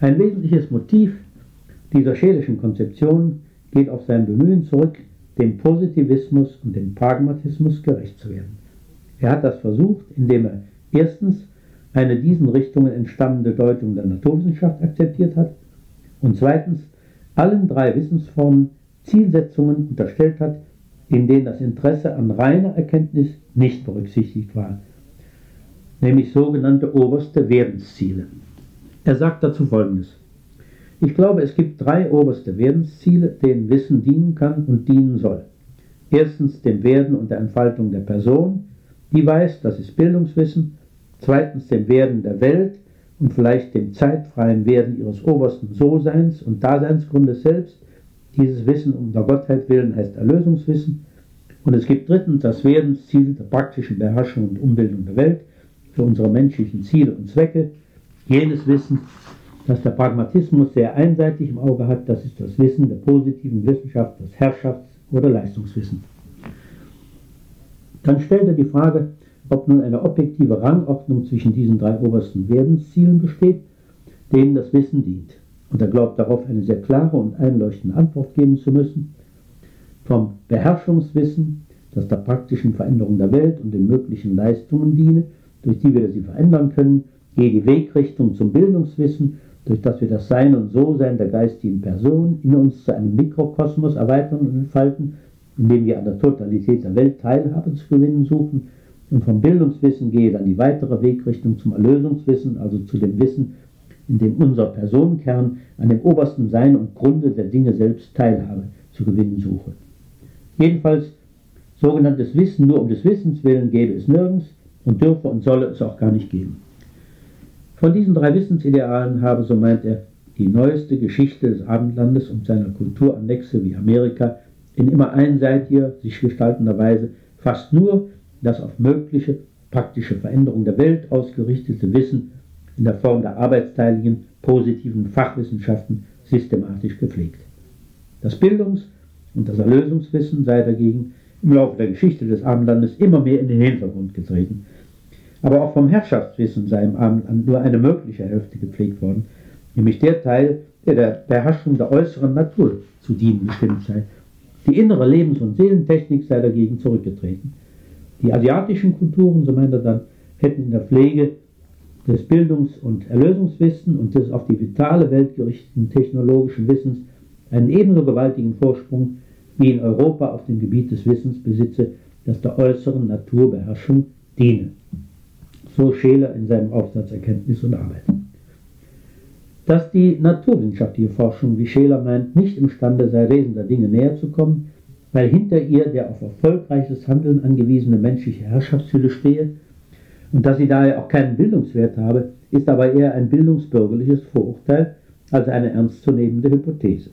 Ein wesentliches Motiv dieser schelischen Konzeption geht auf sein Bemühen zurück, dem Positivismus und dem Pragmatismus gerecht zu werden. Er hat das versucht, indem er erstens eine diesen Richtungen entstammende Deutung der Naturwissenschaft akzeptiert hat und zweitens allen drei Wissensformen Zielsetzungen unterstellt hat, in denen das Interesse an reiner Erkenntnis nicht berücksichtigt war, nämlich sogenannte oberste Werdensziele. Er sagt dazu Folgendes. Ich glaube, es gibt drei oberste Werdensziele, denen Wissen dienen kann und dienen soll. Erstens dem Werden und der Entfaltung der Person, die weiß, das ist Bildungswissen. Zweitens dem Werden der Welt und vielleicht dem zeitfreien Werden ihres obersten So-Seins und Daseinsgrundes selbst. Dieses Wissen um der Gottheit willen heißt Erlösungswissen. Und es gibt drittens das Werdensziel der praktischen Beherrschung und Umbildung der Welt für unsere menschlichen Ziele und Zwecke. Jenes Wissen, das der Pragmatismus sehr einseitig im Auge hat, das ist das Wissen der positiven Wissenschaft, das Herrschafts- oder Leistungswissen. Dann stellt er die Frage, ob nun eine objektive Rangordnung zwischen diesen drei obersten Werdenszielen besteht, denen das Wissen dient. Und er glaubt darauf eine sehr klare und einleuchtende Antwort geben zu müssen. Vom Beherrschungswissen, das der praktischen Veränderung der Welt und den möglichen Leistungen diene, durch die wir sie verändern können, gehe die Wegrichtung zum Bildungswissen, durch das wir das Sein und So-Sein der geistigen Person in uns zu einem Mikrokosmos erweitern und entfalten, indem wir an der Totalität der Welt Teilhabe zu gewinnen suchen. Und vom Bildungswissen gehe dann die weitere Wegrichtung zum Erlösungswissen, also zu dem Wissen, in dem unser Personenkern an dem obersten Sein und Grunde der Dinge selbst Teilhabe zu gewinnen suche. Jedenfalls, sogenanntes Wissen nur um des Wissens willen gäbe es nirgends und dürfe und solle es auch gar nicht geben. Von diesen drei Wissensidealen habe, so meint er, die neueste Geschichte des Abendlandes und seiner Kulturannexe wie Amerika in immer einseitiger, sich gestaltender Weise fast nur das auf mögliche praktische Veränderung der Welt ausgerichtete Wissen in der Form der arbeitsteiligen, positiven Fachwissenschaften systematisch gepflegt. Das Bildungs- und das Erlösungswissen sei dagegen im Laufe der Geschichte des Abendlandes immer mehr in den Hintergrund getreten. Aber auch vom Herrschaftswissen sei im Abendland nur eine mögliche Hälfte gepflegt worden, nämlich der Teil, der der Beherrschung der äußeren Natur zu dienen bestimmt sei. Die innere Lebens- und Seelentechnik sei dagegen zurückgetreten. Die asiatischen Kulturen, so meint er dann, hätten in der Pflege des Bildungs- und Erlösungswissens und des auf die vitale Welt gerichteten technologischen Wissens einen ebenso gewaltigen Vorsprung wie in Europa auf dem Gebiet des Wissens besitze, das der äußeren Naturbeherrschung diene. So Scheler in seinem Aufsatz Erkenntnis und Arbeit. Dass die naturwissenschaftliche Forschung, wie Scheler meint, nicht imstande sei, Wesen der Dinge näher zu kommen, weil hinter ihr der auf erfolgreiches Handeln angewiesene menschliche Herrschaftshülle stehe und dass sie daher auch keinen Bildungswert habe, ist aber eher ein bildungsbürgerliches Vorurteil als eine ernstzunehmende Hypothese.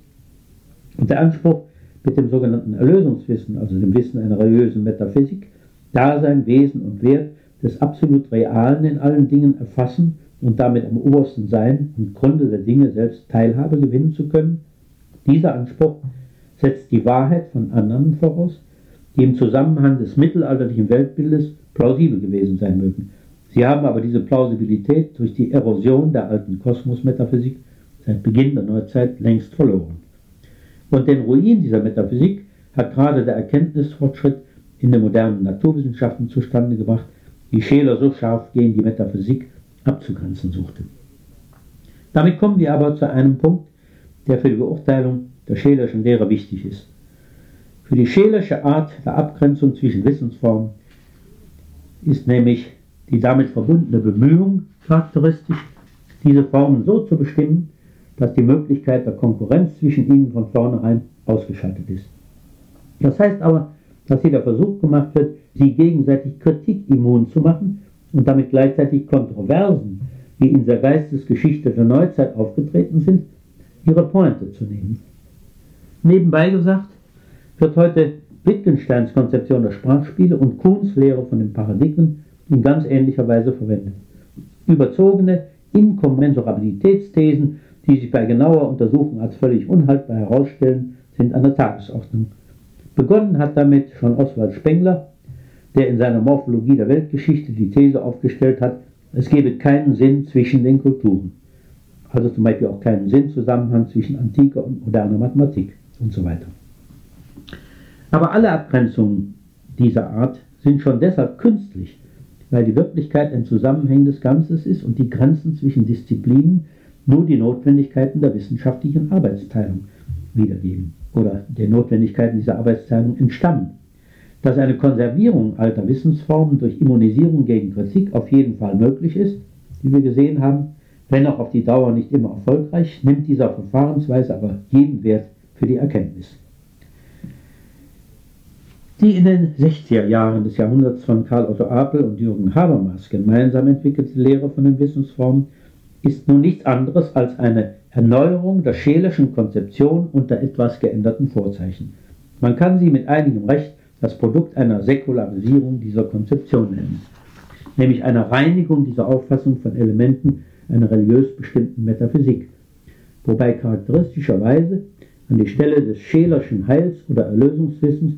Und der Anspruch, mit dem sogenannten Erlösungswissen, also dem Wissen einer religiösen Metaphysik, Dasein, Wesen und Wert des absolut Realen in allen Dingen erfassen und damit am obersten Sein und Grunde der Dinge selbst Teilhabe gewinnen zu können, dieser Anspruch setzt die Wahrheit von Annahmen voraus, die im Zusammenhang des mittelalterlichen Weltbildes plausibel gewesen sein mögen. Sie haben aber diese Plausibilität durch die Erosion der alten Kosmosmetaphysik seit Beginn der Neuzeit längst verloren. Und den Ruin dieser Metaphysik hat gerade der Erkenntnisfortschritt in den modernen Naturwissenschaften zustande gebracht, die Scheler so scharf gegen die Metaphysik abzugrenzen suchte. Damit kommen wir aber zu einem Punkt, der für die Beurteilung der Schelerschen Lehre wichtig ist. Für die Schelersche Art der Abgrenzung zwischen Wissensformen ist nämlich die damit verbundene Bemühung charakteristisch, diese Formen so zu bestimmen, dass die Möglichkeit der Konkurrenz zwischen ihnen von vornherein ausgeschaltet ist. Das heißt aber, dass hier der Versuch gemacht wird, sie gegenseitig kritikimmun zu machen und damit gleichzeitig Kontroversen, die in der Geistesgeschichte der Neuzeit aufgetreten sind, ihre Pointe zu nehmen. Nebenbei gesagt wird heute Wittgensteins Konzeption der Sprachspiele und Kuhns Lehre von den Paradigmen in ganz ähnlicher Weise verwendet. Überzogene Inkommensurabilitätsthesen, die sich bei genauer Untersuchung als völlig unhaltbar herausstellen, sind an der Tagesordnung. Begonnen hat damit schon Oswald Spengler, der in seiner Morphologie der Weltgeschichte die These aufgestellt hat, es gebe keinen Sinn zwischen den Kulturen. also zum Beispiel auch keinen Sinnzusammenhang zwischen antiker und moderner Mathematik und so weiter. Aber alle Abgrenzungen dieser Art sind schon deshalb künstlich, weil die Wirklichkeit ein zusammenhängendes Ganzes ist und die Grenzen zwischen Disziplinen nur die Notwendigkeiten der wissenschaftlichen Arbeitsteilung wiedergeben oder den Notwendigkeiten dieser Arbeitsteilung entstammen. Dass eine Konservierung alter Wissensformen durch Immunisierung gegen Kritik auf jeden Fall möglich ist, wie wir gesehen haben, wenn auch auf die Dauer nicht immer erfolgreich, nimmt dieser Verfahrensweise aber jeden Wert für die Erkenntnis. Die in den 60er Jahren des Jahrhunderts von Karl Otto Apel und Jürgen Habermas gemeinsam entwickelte Lehre von den Wissensformen ist nun nichts anderes als eine Erneuerung der scheelischen Konzeption unter etwas geänderten Vorzeichen. Man kann sie mit einigem Recht das Produkt einer Säkularisierung dieser Konzeption nennen, nämlich einer Reinigung dieser Auffassung von Elementen einer religiös bestimmten Metaphysik, wobei charakteristischerweise an die Stelle des Schelerschen Heils- oder Erlösungswissens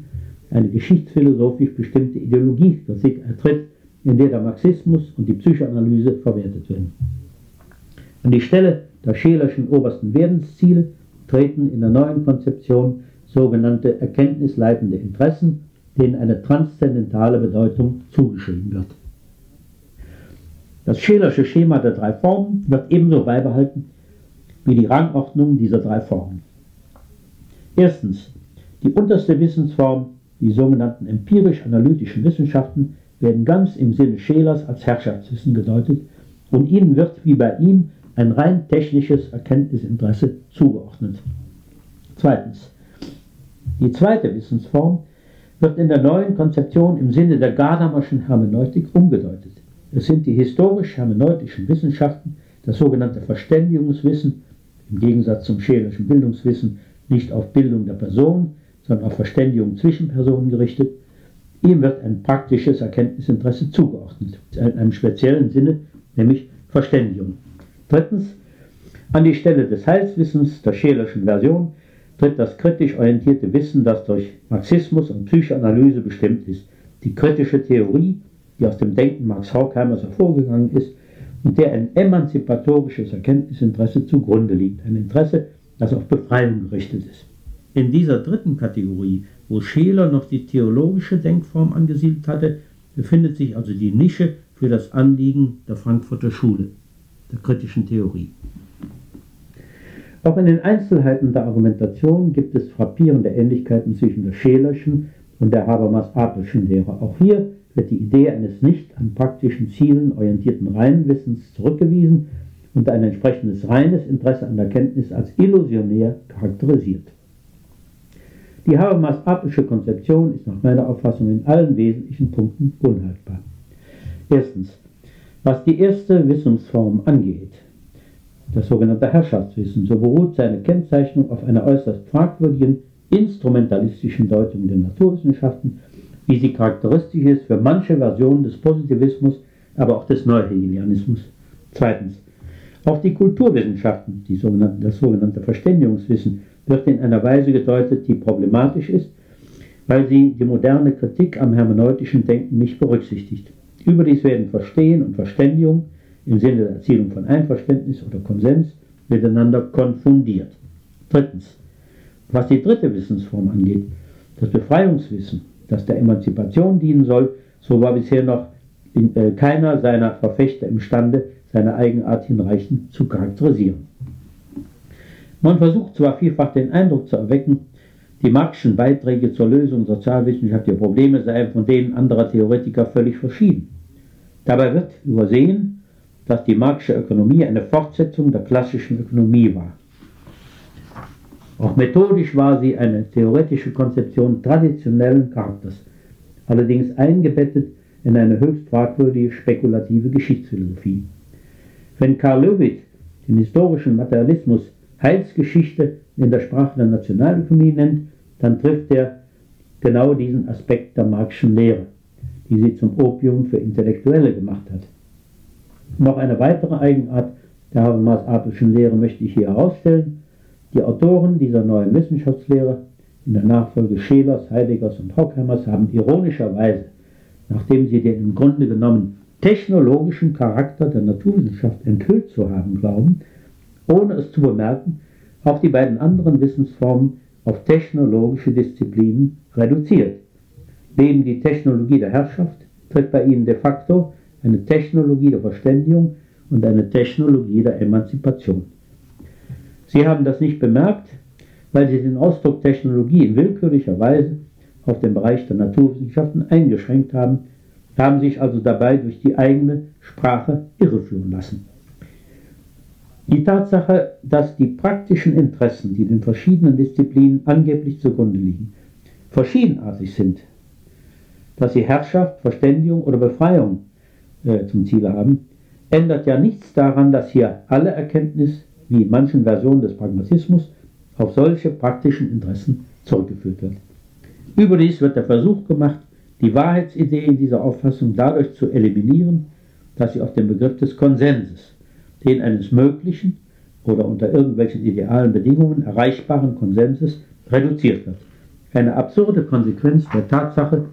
eine geschichtsphilosophisch bestimmte Ideologiekritik ertritt, in der der Marxismus und die Psychoanalyse verwertet werden. An die Stelle der Schelerschen obersten Werdensziele treten in der neuen Konzeption sogenannte erkenntnisleitende Interessen, denen eine transzendentale Bedeutung zugeschrieben wird. Das Schelersche Schema der drei Formen wird ebenso beibehalten wie die Rangordnung dieser drei Formen. Erstens, die unterste Wissensform, die sogenannten empirisch-analytischen Wissenschaften, werden ganz im Sinne Schelers als Herrschaftswissen gedeutet und ihnen wird wie bei ihm ein rein technisches Erkenntnisinteresse zugeordnet. Zweitens, die zweite Wissensform wird in der neuen Konzeption im Sinne der Gadamerschen Hermeneutik umgedeutet. Es sind die historisch-hermeneutischen Wissenschaften, das sogenannte Verständigungswissen, im Gegensatz zum schelerischen Bildungswissen nicht auf Bildung der Person, sondern auf Verständigung zwischen Personen gerichtet. Ihm wird ein praktisches Erkenntnisinteresse zugeordnet, in einem speziellen Sinne, nämlich Verständigung. Drittens, an die Stelle des Heilswissens der schelerschen Version tritt das kritisch orientierte Wissen, das durch Marxismus und Psychoanalyse bestimmt ist. Die kritische Theorie, die aus dem Denken Max Horkheimers hervorgegangen ist und der ein emanzipatorisches Erkenntnisinteresse zugrunde liegt. Ein Interesse, das auf Befreiung gerichtet ist. In dieser dritten Kategorie, wo Scheler noch die theologische Denkform angesiedelt hatte, befindet sich also die Nische für das Anliegen der Frankfurter Schule, der kritischen Theorie. Auch in den Einzelheiten der Argumentation gibt es frappierende Ähnlichkeiten zwischen der Schelerschen und der Habermas-Apelschen Lehre. Auch hier wird die Idee eines nicht an praktischen Zielen orientierten reinen Wissens zurückgewiesen und ein entsprechendes reines Interesse an der Kenntnis als illusionär charakterisiert. Die Habermas-Apelsche Konzeption ist nach meiner Auffassung in allen wesentlichen Punkten unhaltbar. Erstens, was die erste Wissensform angeht, das sogenannte Herrschaftswissen, so beruht seine Kennzeichnung auf einer äußerst fragwürdigen instrumentalistischen Deutung der Naturwissenschaften, wie sie charakteristisch ist für manche Versionen des Positivismus, aber auch des Neuhegelianismus. Zweitens, auch die Kulturwissenschaften, die sogenannte, das sogenannte Verständigungswissen, wird in einer Weise gedeutet, die problematisch ist, weil sie die moderne Kritik am hermeneutischen Denken nicht berücksichtigt. Überdies werden Verstehen und Verständigung im Sinne der Erzielung von Einverständnis oder Konsens miteinander konfundiert. Drittens, was die dritte Wissensform angeht, das Befreiungswissen, das der Emanzipation dienen soll, so war bisher noch in, äh, keiner seiner Verfechter imstande, seine Eigenart hinreichend zu charakterisieren. Man versucht zwar vielfach den Eindruck zu erwecken, die Marxischen Beiträge zur Lösung sozialwissenschaftlicher Probleme seien von denen anderer Theoretiker völlig verschieden. Dabei wird übersehen, dass die Marxische Ökonomie eine Fortsetzung der klassischen Ökonomie war. Auch methodisch war sie eine theoretische Konzeption traditionellen Charakters, allerdings eingebettet in eine höchst fragwürdige spekulative Geschichtsphilosophie. Wenn Karl Löwit den historischen Materialismus Heilsgeschichte in der Sprache der Nationalökonomie nennt, dann trifft er genau diesen Aspekt der Marxischen Lehre, die sie zum Opium für Intellektuelle gemacht hat. Noch eine weitere Eigenart der Habermas-Apelschen Lehre möchte ich hier herausstellen. Die Autoren dieser neuen Wissenschaftslehre in der Nachfolge Schelers, Heideggers und Hockheimers haben ironischerweise, nachdem sie den im Grunde genommen technologischen Charakter der Naturwissenschaft enthüllt zu haben glauben, ohne es zu bemerken, auch die beiden anderen Wissensformen auf technologische Disziplinen reduziert. Neben die Technologie der Herrschaft tritt bei ihnen de facto eine Technologie der Verständigung und eine Technologie der Emanzipation. Sie haben das nicht bemerkt, weil sie den Ausdruck Technologie in willkürlicher Weise auf den Bereich der Naturwissenschaften eingeschränkt haben, haben sich also dabei durch die eigene Sprache irreführen lassen. Die Tatsache, dass die praktischen Interessen, die den verschiedenen Disziplinen angeblich zugrunde liegen, verschiedenartig sind, dass sie Herrschaft, Verständigung oder Befreiung äh, zum Ziel haben, ändert ja nichts daran, dass hier alle Erkenntnis, wie in manchen Versionen des Pragmatismus, auf solche praktischen Interessen zurückgeführt wird. Überdies wird der Versuch gemacht, die Wahrheitsidee in dieser Auffassung dadurch zu eliminieren, dass sie auf den Begriff des Konsenses, den eines möglichen oder unter irgendwelchen idealen Bedingungen erreichbaren Konsenses, reduziert wird. Eine absurde Konsequenz der Tatsache,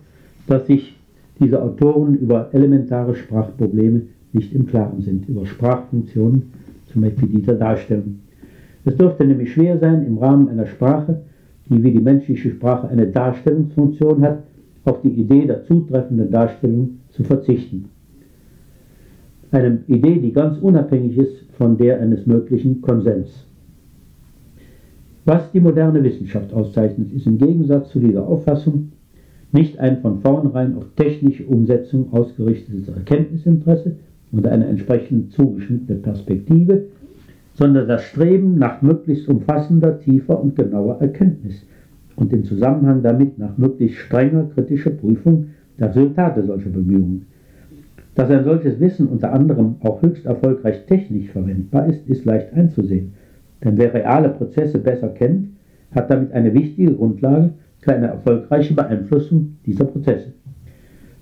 dass sich diese Autoren über elementare Sprachprobleme nicht im Klaren sind, über Sprachfunktionen, zum Beispiel die der Darstellung. Es dürfte nämlich schwer sein, im Rahmen einer Sprache, die wie die menschliche Sprache eine Darstellungsfunktion hat, auf die Idee der zutreffenden Darstellung zu verzichten. Eine Idee, die ganz unabhängig ist von der eines möglichen Konsens. Was die moderne Wissenschaft auszeichnet, ist im Gegensatz zu dieser Auffassung nicht ein von vornherein auf technische Umsetzung ausgerichtetes Erkenntnisinteresse und eine entsprechend zugeschnittene Perspektive, sondern das Streben nach möglichst umfassender, tiefer und genauer Erkenntnis und im Zusammenhang damit nach möglichst strenger kritischer Prüfung der Resultate solcher Bemühungen. Dass ein solches Wissen unter anderem auch höchst erfolgreich technisch verwendbar ist, ist leicht einzusehen. Denn wer reale Prozesse besser kennt, hat damit eine wichtige Grundlage für eine erfolgreiche Beeinflussung dieser Prozesse.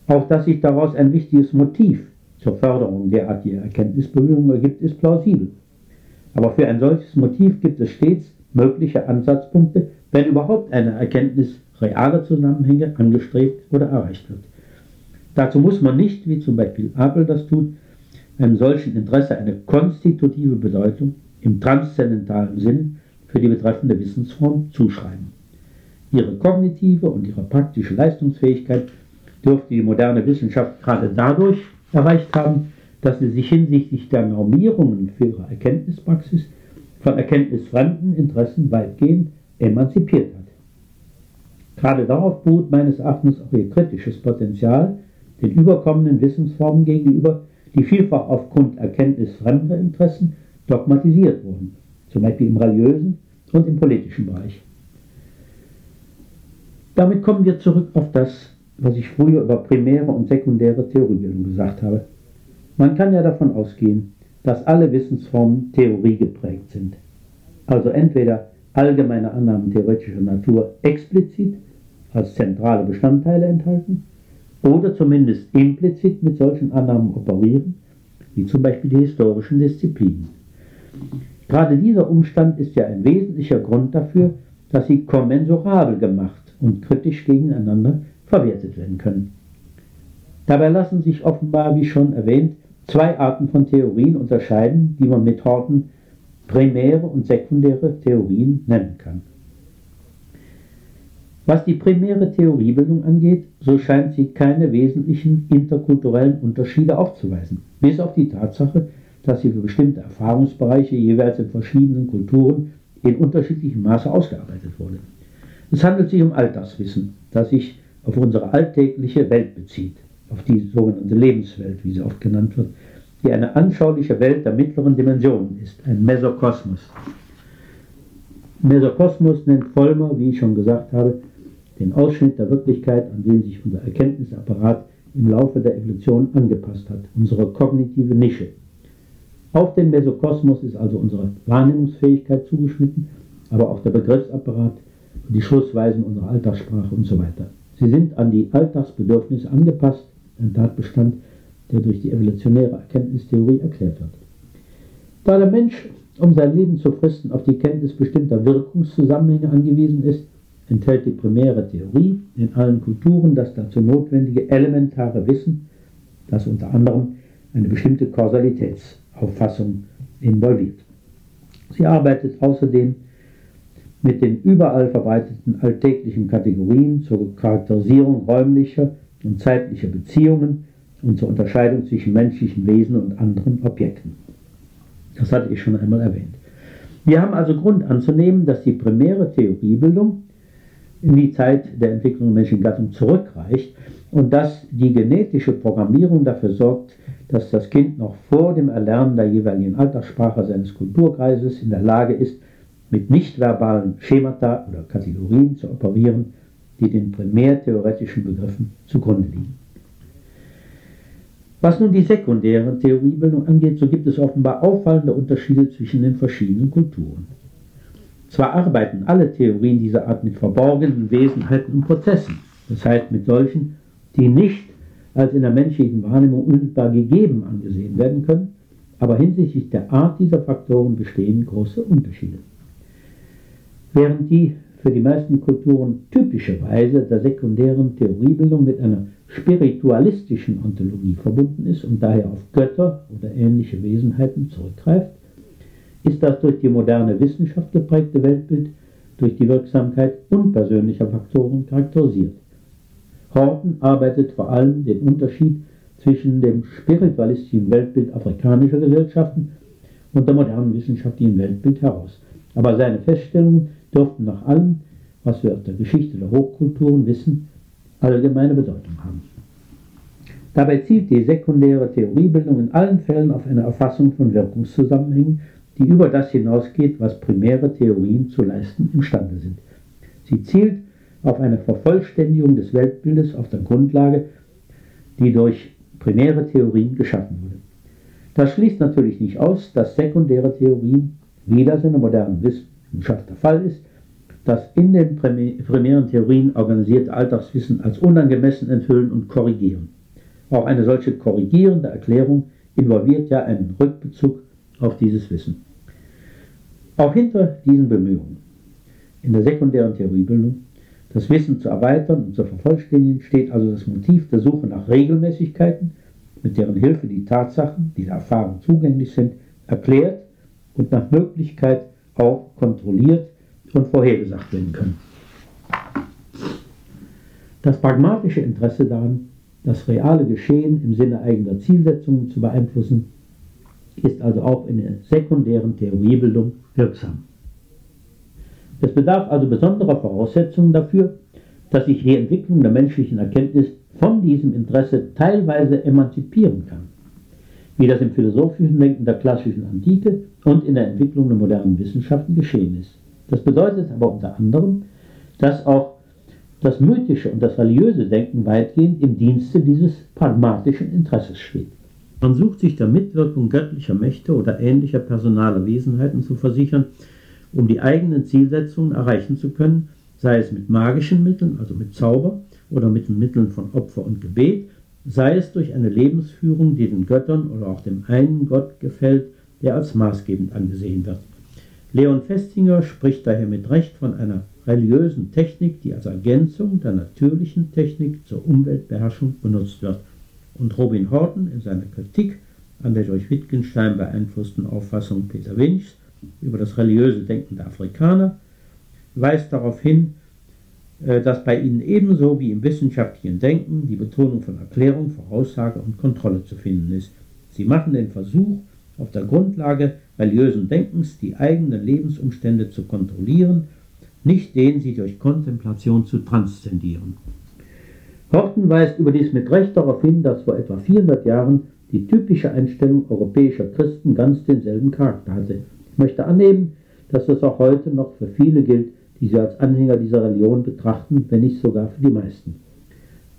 Auch dass sich daraus ein wichtiges Motiv zur Förderung derartiger Erkenntnisbemühungen ergibt, ist plausibel. Aber für ein solches Motiv gibt es stets mögliche Ansatzpunkte, wenn überhaupt eine Erkenntnis realer Zusammenhänge angestrebt oder erreicht wird. Dazu muss man nicht, wie zum Beispiel Abel das tut, einem solchen Interesse eine konstitutive Bedeutung im transzendentalen Sinn für die betreffende Wissensform zuschreiben. Ihre kognitive und ihre praktische Leistungsfähigkeit dürfte die moderne Wissenschaft gerade dadurch erreicht haben, dass sie sich hinsichtlich der Normierungen für ihre Erkenntnispraxis von erkenntnisfremden Interessen weitgehend emanzipiert hat. Gerade darauf beruht meines Erachtens auch ihr kritisches Potenzial den überkommenen Wissensformen gegenüber, die vielfach aufgrund erkenntnisfremder Interessen dogmatisiert wurden, zum Beispiel im religiösen und im politischen Bereich. Damit kommen wir zurück auf das, was ich früher über primäre und sekundäre Theoriebildung gesagt habe. Man kann ja davon ausgehen, dass alle Wissensformen theoriegeprägt sind. Also entweder allgemeine Annahmen theoretischer Natur explizit als zentrale Bestandteile enthalten oder zumindest implizit mit solchen Annahmen operieren, wie zum Beispiel die historischen Disziplinen. Gerade dieser Umstand ist ja ein wesentlicher Grund dafür, dass sie kommensurabel gemacht und kritisch gegeneinander verwertet werden können. Dabei lassen sich offenbar, wie schon erwähnt, zwei Arten von Theorien unterscheiden, die man mit Horten primäre und sekundäre Theorien nennen kann. Was die primäre Theoriebildung angeht, so scheint sie keine wesentlichen interkulturellen Unterschiede aufzuweisen, bis auf die Tatsache, dass sie für bestimmte Erfahrungsbereiche jeweils in verschiedenen Kulturen in unterschiedlichem Maße ausgearbeitet wurde. Es handelt sich um Alltagswissen, das sich auf unsere alltägliche Welt bezieht, auf die sogenannte Lebenswelt, wie sie oft genannt wird, die eine anschauliche Welt der mittleren Dimensionen ist, ein Mesokosmos. Mesokosmos nennt Vollmer, wie ich schon gesagt habe, den Ausschnitt der Wirklichkeit, an den sich unser Erkenntnisapparat im Laufe der Evolution angepasst hat, unsere kognitive Nische. Auf den Mesokosmos ist also unsere Wahrnehmungsfähigkeit zugeschnitten, aber auch der Begriffsapparat, die Schlussweisen unserer Alltagssprache und so weiter. Sie sind an die Alltagsbedürfnisse angepasst, ein Tatbestand, der durch die evolutionäre Erkenntnistheorie erklärt wird. Da der Mensch, um sein Leben zu fristen, auf die Kenntnis bestimmter Wirkungszusammenhänge angewiesen ist, enthält die primäre Theorie in allen Kulturen das dazu notwendige elementare Wissen, das unter anderem eine bestimmte Kausalitätsauffassung involviert. Sie arbeitet außerdem mit den überall verbreiteten alltäglichen Kategorien zur Charakterisierung räumlicher und zeitlicher Beziehungen und zur Unterscheidung zwischen menschlichen Wesen und anderen Objekten. Das hatte ich schon einmal erwähnt. Wir haben also Grund anzunehmen, dass die primäre Theoriebildung in die Zeit der Entwicklung der menschlichen Gattung zurückreicht und dass die genetische Programmierung dafür sorgt, dass das Kind noch vor dem Erlernen der jeweiligen Alltagssprache seines Kulturkreises in der Lage ist, mit nichtverbalen Schemata oder Kategorien zu operieren, die den primärtheoretischen Begriffen zugrunde liegen. Was nun die sekundäre Theoriebildung angeht, so gibt es offenbar auffallende Unterschiede zwischen den verschiedenen Kulturen. Zwar arbeiten alle Theorien dieser Art mit verborgenen Wesenheiten und Prozessen, das heißt mit solchen, die nicht als in der menschlichen Wahrnehmung unmittelbar gegeben angesehen werden können, aber hinsichtlich der Art dieser Faktoren bestehen große Unterschiede. Während die für die meisten Kulturen typische Weise der sekundären Theoriebildung mit einer spiritualistischen Ontologie verbunden ist und daher auf Götter oder ähnliche Wesenheiten zurückgreift, ist das durch die moderne Wissenschaft geprägte Weltbild durch die Wirksamkeit unpersönlicher Faktoren charakterisiert. Horton arbeitet vor allem den Unterschied zwischen dem spiritualistischen Weltbild afrikanischer Gesellschaften und der modernen wissenschaftlichen Weltbild heraus. Aber seine Feststellungen dürften nach allem, was wir aus der Geschichte der Hochkulturen wissen, allgemeine Bedeutung haben. Dabei zielt die sekundäre Theoriebildung in allen Fällen auf eine Erfassung von Wirkungszusammenhängen, die über das hinausgeht, was primäre Theorien zu leisten imstande sind. Sie zielt auf eine Vervollständigung des Weltbildes auf der Grundlage, die durch primäre Theorien geschaffen wurde. Das schließt natürlich nicht aus, dass sekundäre Theorien, wie das in der modernen Wissenschaft der Fall ist, das in den primären Theorien organisierte Alltagswissen als unangemessen enthüllen und korrigieren. Auch eine solche korrigierende Erklärung involviert ja einen Rückbezug auf dieses Wissen. Auch hinter diesen Bemühungen in der sekundären Theoriebildung das Wissen zu erweitern und zu vervollständigen, steht also das Motiv der Suche nach Regelmäßigkeiten, mit deren Hilfe die Tatsachen, die der Erfahrung zugänglich sind, erklärt und nach Möglichkeit auch kontrolliert und vorhergesagt werden können. Das pragmatische Interesse daran, das reale Geschehen im Sinne eigener Zielsetzungen zu beeinflussen, ist also auch in der sekundären Theoriebildung wirksam. Es bedarf also besonderer Voraussetzungen dafür, dass sich die Entwicklung der menschlichen Erkenntnis von diesem Interesse teilweise emanzipieren kann, wie das im philosophischen Denken der klassischen Antike und in der Entwicklung der modernen Wissenschaften geschehen ist. Das bedeutet aber unter anderem, dass auch das mythische und das religiöse Denken weitgehend im Dienste dieses pragmatischen Interesses steht. Man sucht sich der Mitwirkung göttlicher Mächte oder ähnlicher personaler Wesenheiten zu versichern, um die eigenen Zielsetzungen erreichen zu können, sei es mit magischen Mitteln, also mit Zauber, oder mit den Mitteln von Opfer und Gebet, sei es durch eine Lebensführung, die den Göttern oder auch dem einen Gott gefällt, der als maßgebend angesehen wird. Leon Festinger spricht daher mit Recht von einer religiösen Technik, die als Ergänzung der natürlichen Technik zur Umweltbeherrschung benutzt wird. Und Robin Horton in seiner Kritik an der durch Wittgenstein beeinflussten Auffassung Peter Winchs über das religiöse Denken der Afrikaner, weist darauf hin, äh, dass bei ihnen ebenso wie im wissenschaftlichen Denken die Betonung von Erklärung, Voraussage und Kontrolle zu finden ist. Sie machen den Versuch, auf der Grundlage religiösen Denkens die eigenen Lebensumstände zu kontrollieren, nicht den sie durch Kontemplation zu transzendieren. Horten weist überdies mit Recht darauf hin, dass vor etwa 400 Jahren die typische Einstellung europäischer Christen ganz denselben Charakter hatte. Ich möchte annehmen, dass das auch heute noch für viele gilt, die sie als Anhänger dieser Religion betrachten, wenn nicht sogar für die meisten.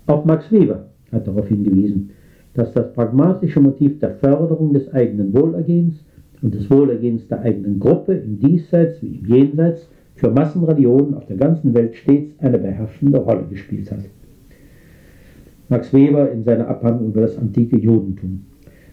Auch Max Weber hat darauf hingewiesen, dass das pragmatische Motiv der Förderung des eigenen Wohlergehens und des Wohlergehens der eigenen Gruppe im Diesseits wie im Jenseits für Massenreligionen auf der ganzen Welt stets eine beherrschende Rolle gespielt hat. Max Weber in seiner Abhandlung über das antike Judentum.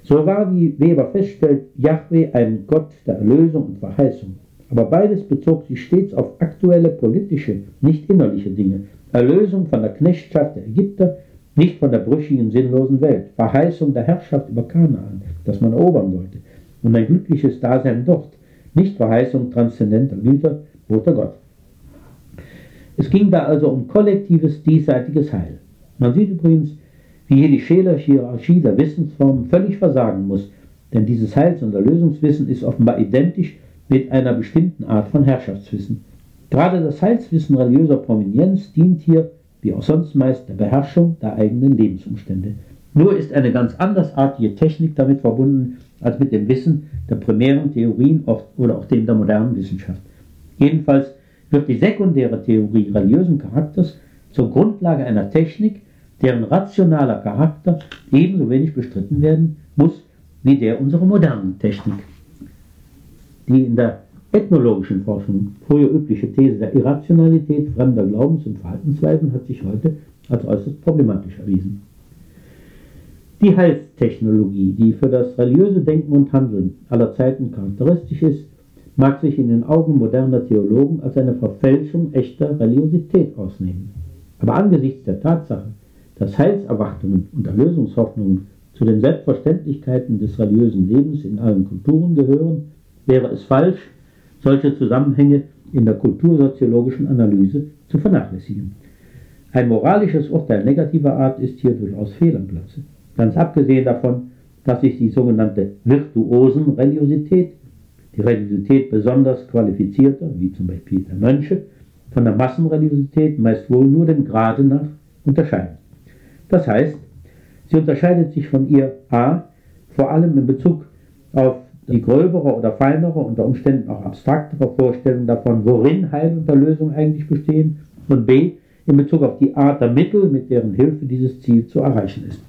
So war, wie Weber feststellt, Yahweh ein Gott der Erlösung und Verheißung. Aber beides bezog sich stets auf aktuelle politische, nicht innerliche Dinge. Erlösung von der Knechtschaft der Ägypter, nicht von der brüchigen, sinnlosen Welt. Verheißung der Herrschaft über Kanaan, das man erobern wollte. Und ein glückliches Dasein dort, nicht Verheißung transzendenter Güter, roter Gott. Es ging da also um kollektives diesseitiges Heil. Man sieht übrigens, wie hier die Scheler Hierarchie der Wissensformen völlig versagen muss, denn dieses Heils- und Erlösungswissen ist offenbar identisch mit einer bestimmten Art von Herrschaftswissen. Gerade das Heilswissen religiöser Provenienz dient hier, wie auch sonst meist, der Beherrschung der eigenen Lebensumstände. Nur ist eine ganz andersartige Technik damit verbunden als mit dem Wissen der primären Theorien oder auch dem der modernen Wissenschaft. Jedenfalls wird die sekundäre Theorie religiösen Charakters zur Grundlage einer Technik, deren rationaler Charakter ebenso wenig bestritten werden muss wie der unserer modernen Technik. Die in der ethnologischen Forschung früher übliche These der Irrationalität fremder Glaubens- und Verhaltensweisen hat sich heute als äußerst problematisch erwiesen. Die Heilstechnologie, die für das religiöse Denken und Handeln aller Zeiten charakteristisch ist, mag sich in den Augen moderner Theologen als eine Verfälschung echter Religiosität ausnehmen. Aber angesichts der Tatsache, dass Heilserwartungen und Erlösungshoffnungen zu den Selbstverständlichkeiten des religiösen Lebens in allen Kulturen gehören, wäre es falsch, solche Zusammenhänge in der kultursoziologischen Analyse zu vernachlässigen. Ein moralisches Urteil negativer Art ist hier durchaus fehl am Platze. Ganz abgesehen davon, dass sich die sogenannte virtuosen Religiosität, die Religiosität besonders qualifizierter, wie zum Beispiel der Mönche, von der Massenreligiosität meist wohl nur dem Grade nach unterscheidet. Das heißt, sie unterscheidet sich von ihr a. vor allem in Bezug auf die gröbere oder feinere, unter Umständen auch abstraktere Vorstellung davon, worin Heil und Erlösung eigentlich bestehen, und b. in Bezug auf die Art der Mittel, mit deren Hilfe dieses Ziel zu erreichen ist.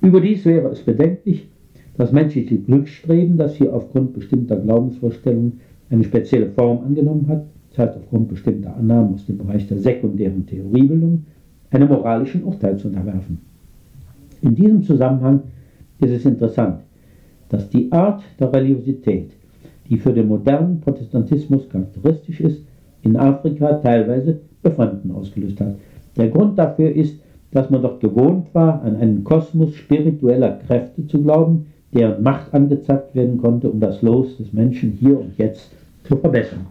Überdies wäre es bedenklich, das menschliche Glücksstreben, das hier aufgrund bestimmter Glaubensvorstellungen eine spezielle Form angenommen hat, das heißt aufgrund bestimmter Annahmen aus dem Bereich der sekundären Theoriebildung, einem moralischen Urteil zu unterwerfen. In diesem Zusammenhang ist es interessant, dass die Art der Religiosität, die für den modernen Protestantismus charakteristisch ist, in Afrika teilweise Befremden ausgelöst hat. Der Grund dafür ist, dass man dort gewohnt war, an einen Kosmos spiritueller Kräfte zu glauben, deren Macht angezeigt werden konnte, um das Los des Menschen hier und jetzt zu verbessern.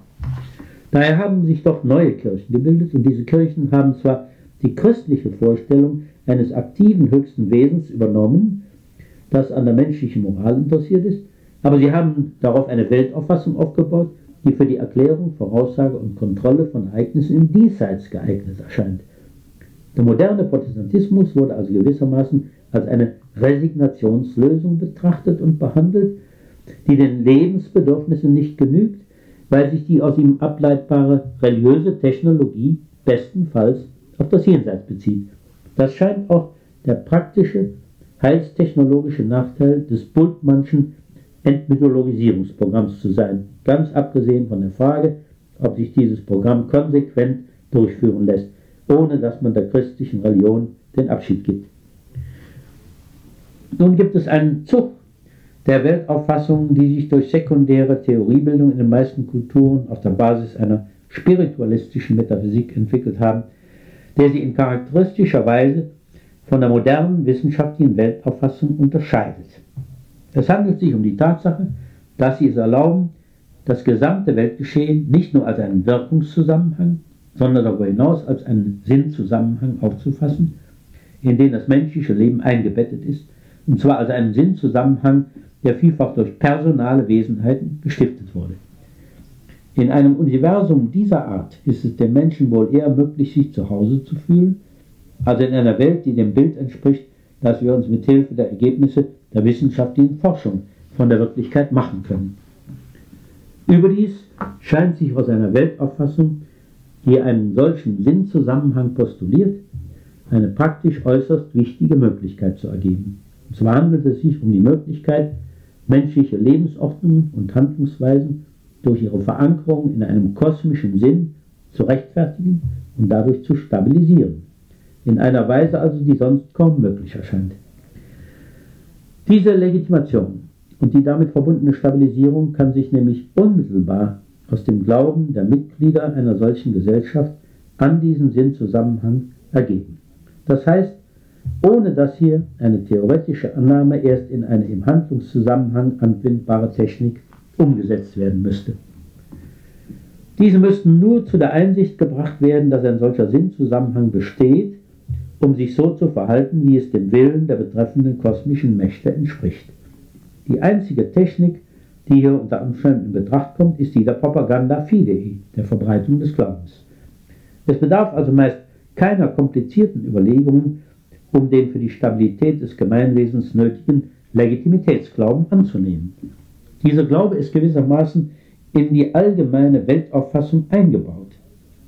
Daher haben sich dort neue Kirchen gebildet und diese Kirchen haben zwar die christliche Vorstellung eines aktiven höchsten Wesens übernommen, das an der menschlichen Moral interessiert ist, aber sie haben darauf eine Weltauffassung aufgebaut, die für die Erklärung, Voraussage und Kontrolle von Ereignissen im Diesseits geeignet erscheint. Der moderne Protestantismus wurde also gewissermaßen als eine Resignationslösung betrachtet und behandelt, die den Lebensbedürfnissen nicht genügt, weil sich die aus ihm ableitbare religiöse Technologie bestenfalls auf das Jenseits bezieht. Das scheint auch der praktische heilstechnologische Nachteil des Bultmannschen Entmythologisierungsprogramms zu sein, ganz abgesehen von der Frage, ob sich dieses Programm konsequent durchführen lässt, ohne dass man der christlichen Religion den Abschied gibt. Nun gibt es einen Zug der Weltauffassungen, die sich durch sekundäre Theoriebildung in den meisten Kulturen auf der Basis einer spiritualistischen Metaphysik entwickelt haben, der sie in charakteristischer Weise von der modernen wissenschaftlichen Weltauffassung unterscheidet. Es handelt sich um die Tatsache, dass sie es erlauben, das gesamte Weltgeschehen nicht nur als einen Wirkungszusammenhang, sondern darüber hinaus als einen Sinnzusammenhang aufzufassen, in den das menschliche Leben eingebettet ist, und zwar als einen Sinnzusammenhang, der vielfach durch personale Wesenheiten gestiftet wurde. In einem Universum dieser Art ist es dem Menschen wohl eher möglich, sich zu Hause zu fühlen, also in einer Welt, die dem Bild entspricht, das wir uns mit Hilfe der Ergebnisse der wissenschaftlichen Forschung von der Wirklichkeit machen können. Überdies scheint sich aus einer Weltauffassung, die einen solchen Sinnzusammenhang postuliert, eine praktisch äußerst wichtige Möglichkeit zu ergeben. Und zwar handelt es sich um die Möglichkeit, menschliche Lebensordnungen und Handlungsweisen durch ihre Verankerung in einem kosmischen Sinn zu rechtfertigen und dadurch zu stabilisieren in einer Weise also, die sonst kaum möglich erscheint. Diese Legitimation und die damit verbundene Stabilisierung kann sich nämlich unmittelbar aus dem Glauben der Mitglieder einer solchen Gesellschaft an diesen Sinnzusammenhang ergeben. Das heißt, ohne dass hier eine theoretische Annahme erst in eine im Handlungszusammenhang anwendbare Technik umgesetzt werden müsste. Diese müssten nur zu der Einsicht gebracht werden, dass ein solcher Sinnzusammenhang besteht, um sich so zu verhalten, wie es dem Willen der betreffenden kosmischen Mächte entspricht. Die einzige Technik, die hier unter Umständen in Betracht kommt, ist die der Propaganda Fidei, der Verbreitung des Glaubens. Es bedarf also meist keiner komplizierten Überlegungen, um den für die Stabilität des Gemeinwesens nötigen Legitimitätsglauben anzunehmen. Dieser Glaube ist gewissermaßen in die allgemeine Weltauffassung eingebaut.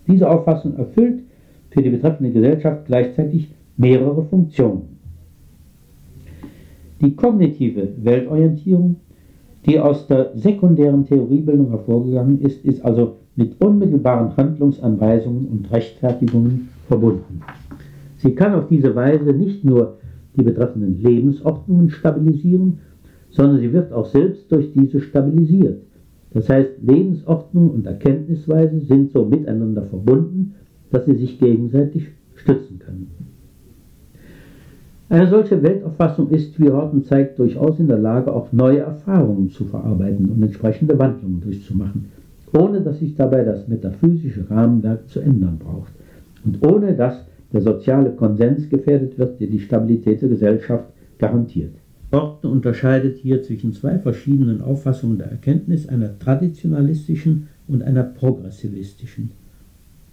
Diese Auffassung erfüllt für die betreffende Gesellschaft gleichzeitig mehrere Funktionen. Die kognitive Weltorientierung, die aus der sekundären Theoriebildung hervorgegangen ist, ist also mit unmittelbaren Handlungsanweisungen und Rechtfertigungen verbunden. Sie kann auf diese Weise nicht nur die betreffenden Lebensordnungen stabilisieren, sondern sie wird auch selbst durch diese stabilisiert. Das heißt, Lebensordnung und Erkenntnisweise sind so miteinander verbunden, dass sie sich gegenseitig stützen können. Eine solche Weltauffassung ist, wie Horten zeigt, durchaus in der Lage, auch neue Erfahrungen zu verarbeiten und entsprechende Wandlungen durchzumachen, ohne dass sich dabei das metaphysische Rahmenwerk zu ändern braucht und ohne dass der soziale Konsens gefährdet wird, der die Stabilität der Gesellschaft garantiert. Horten unterscheidet hier zwischen zwei verschiedenen Auffassungen der Erkenntnis, einer traditionalistischen und einer progressivistischen.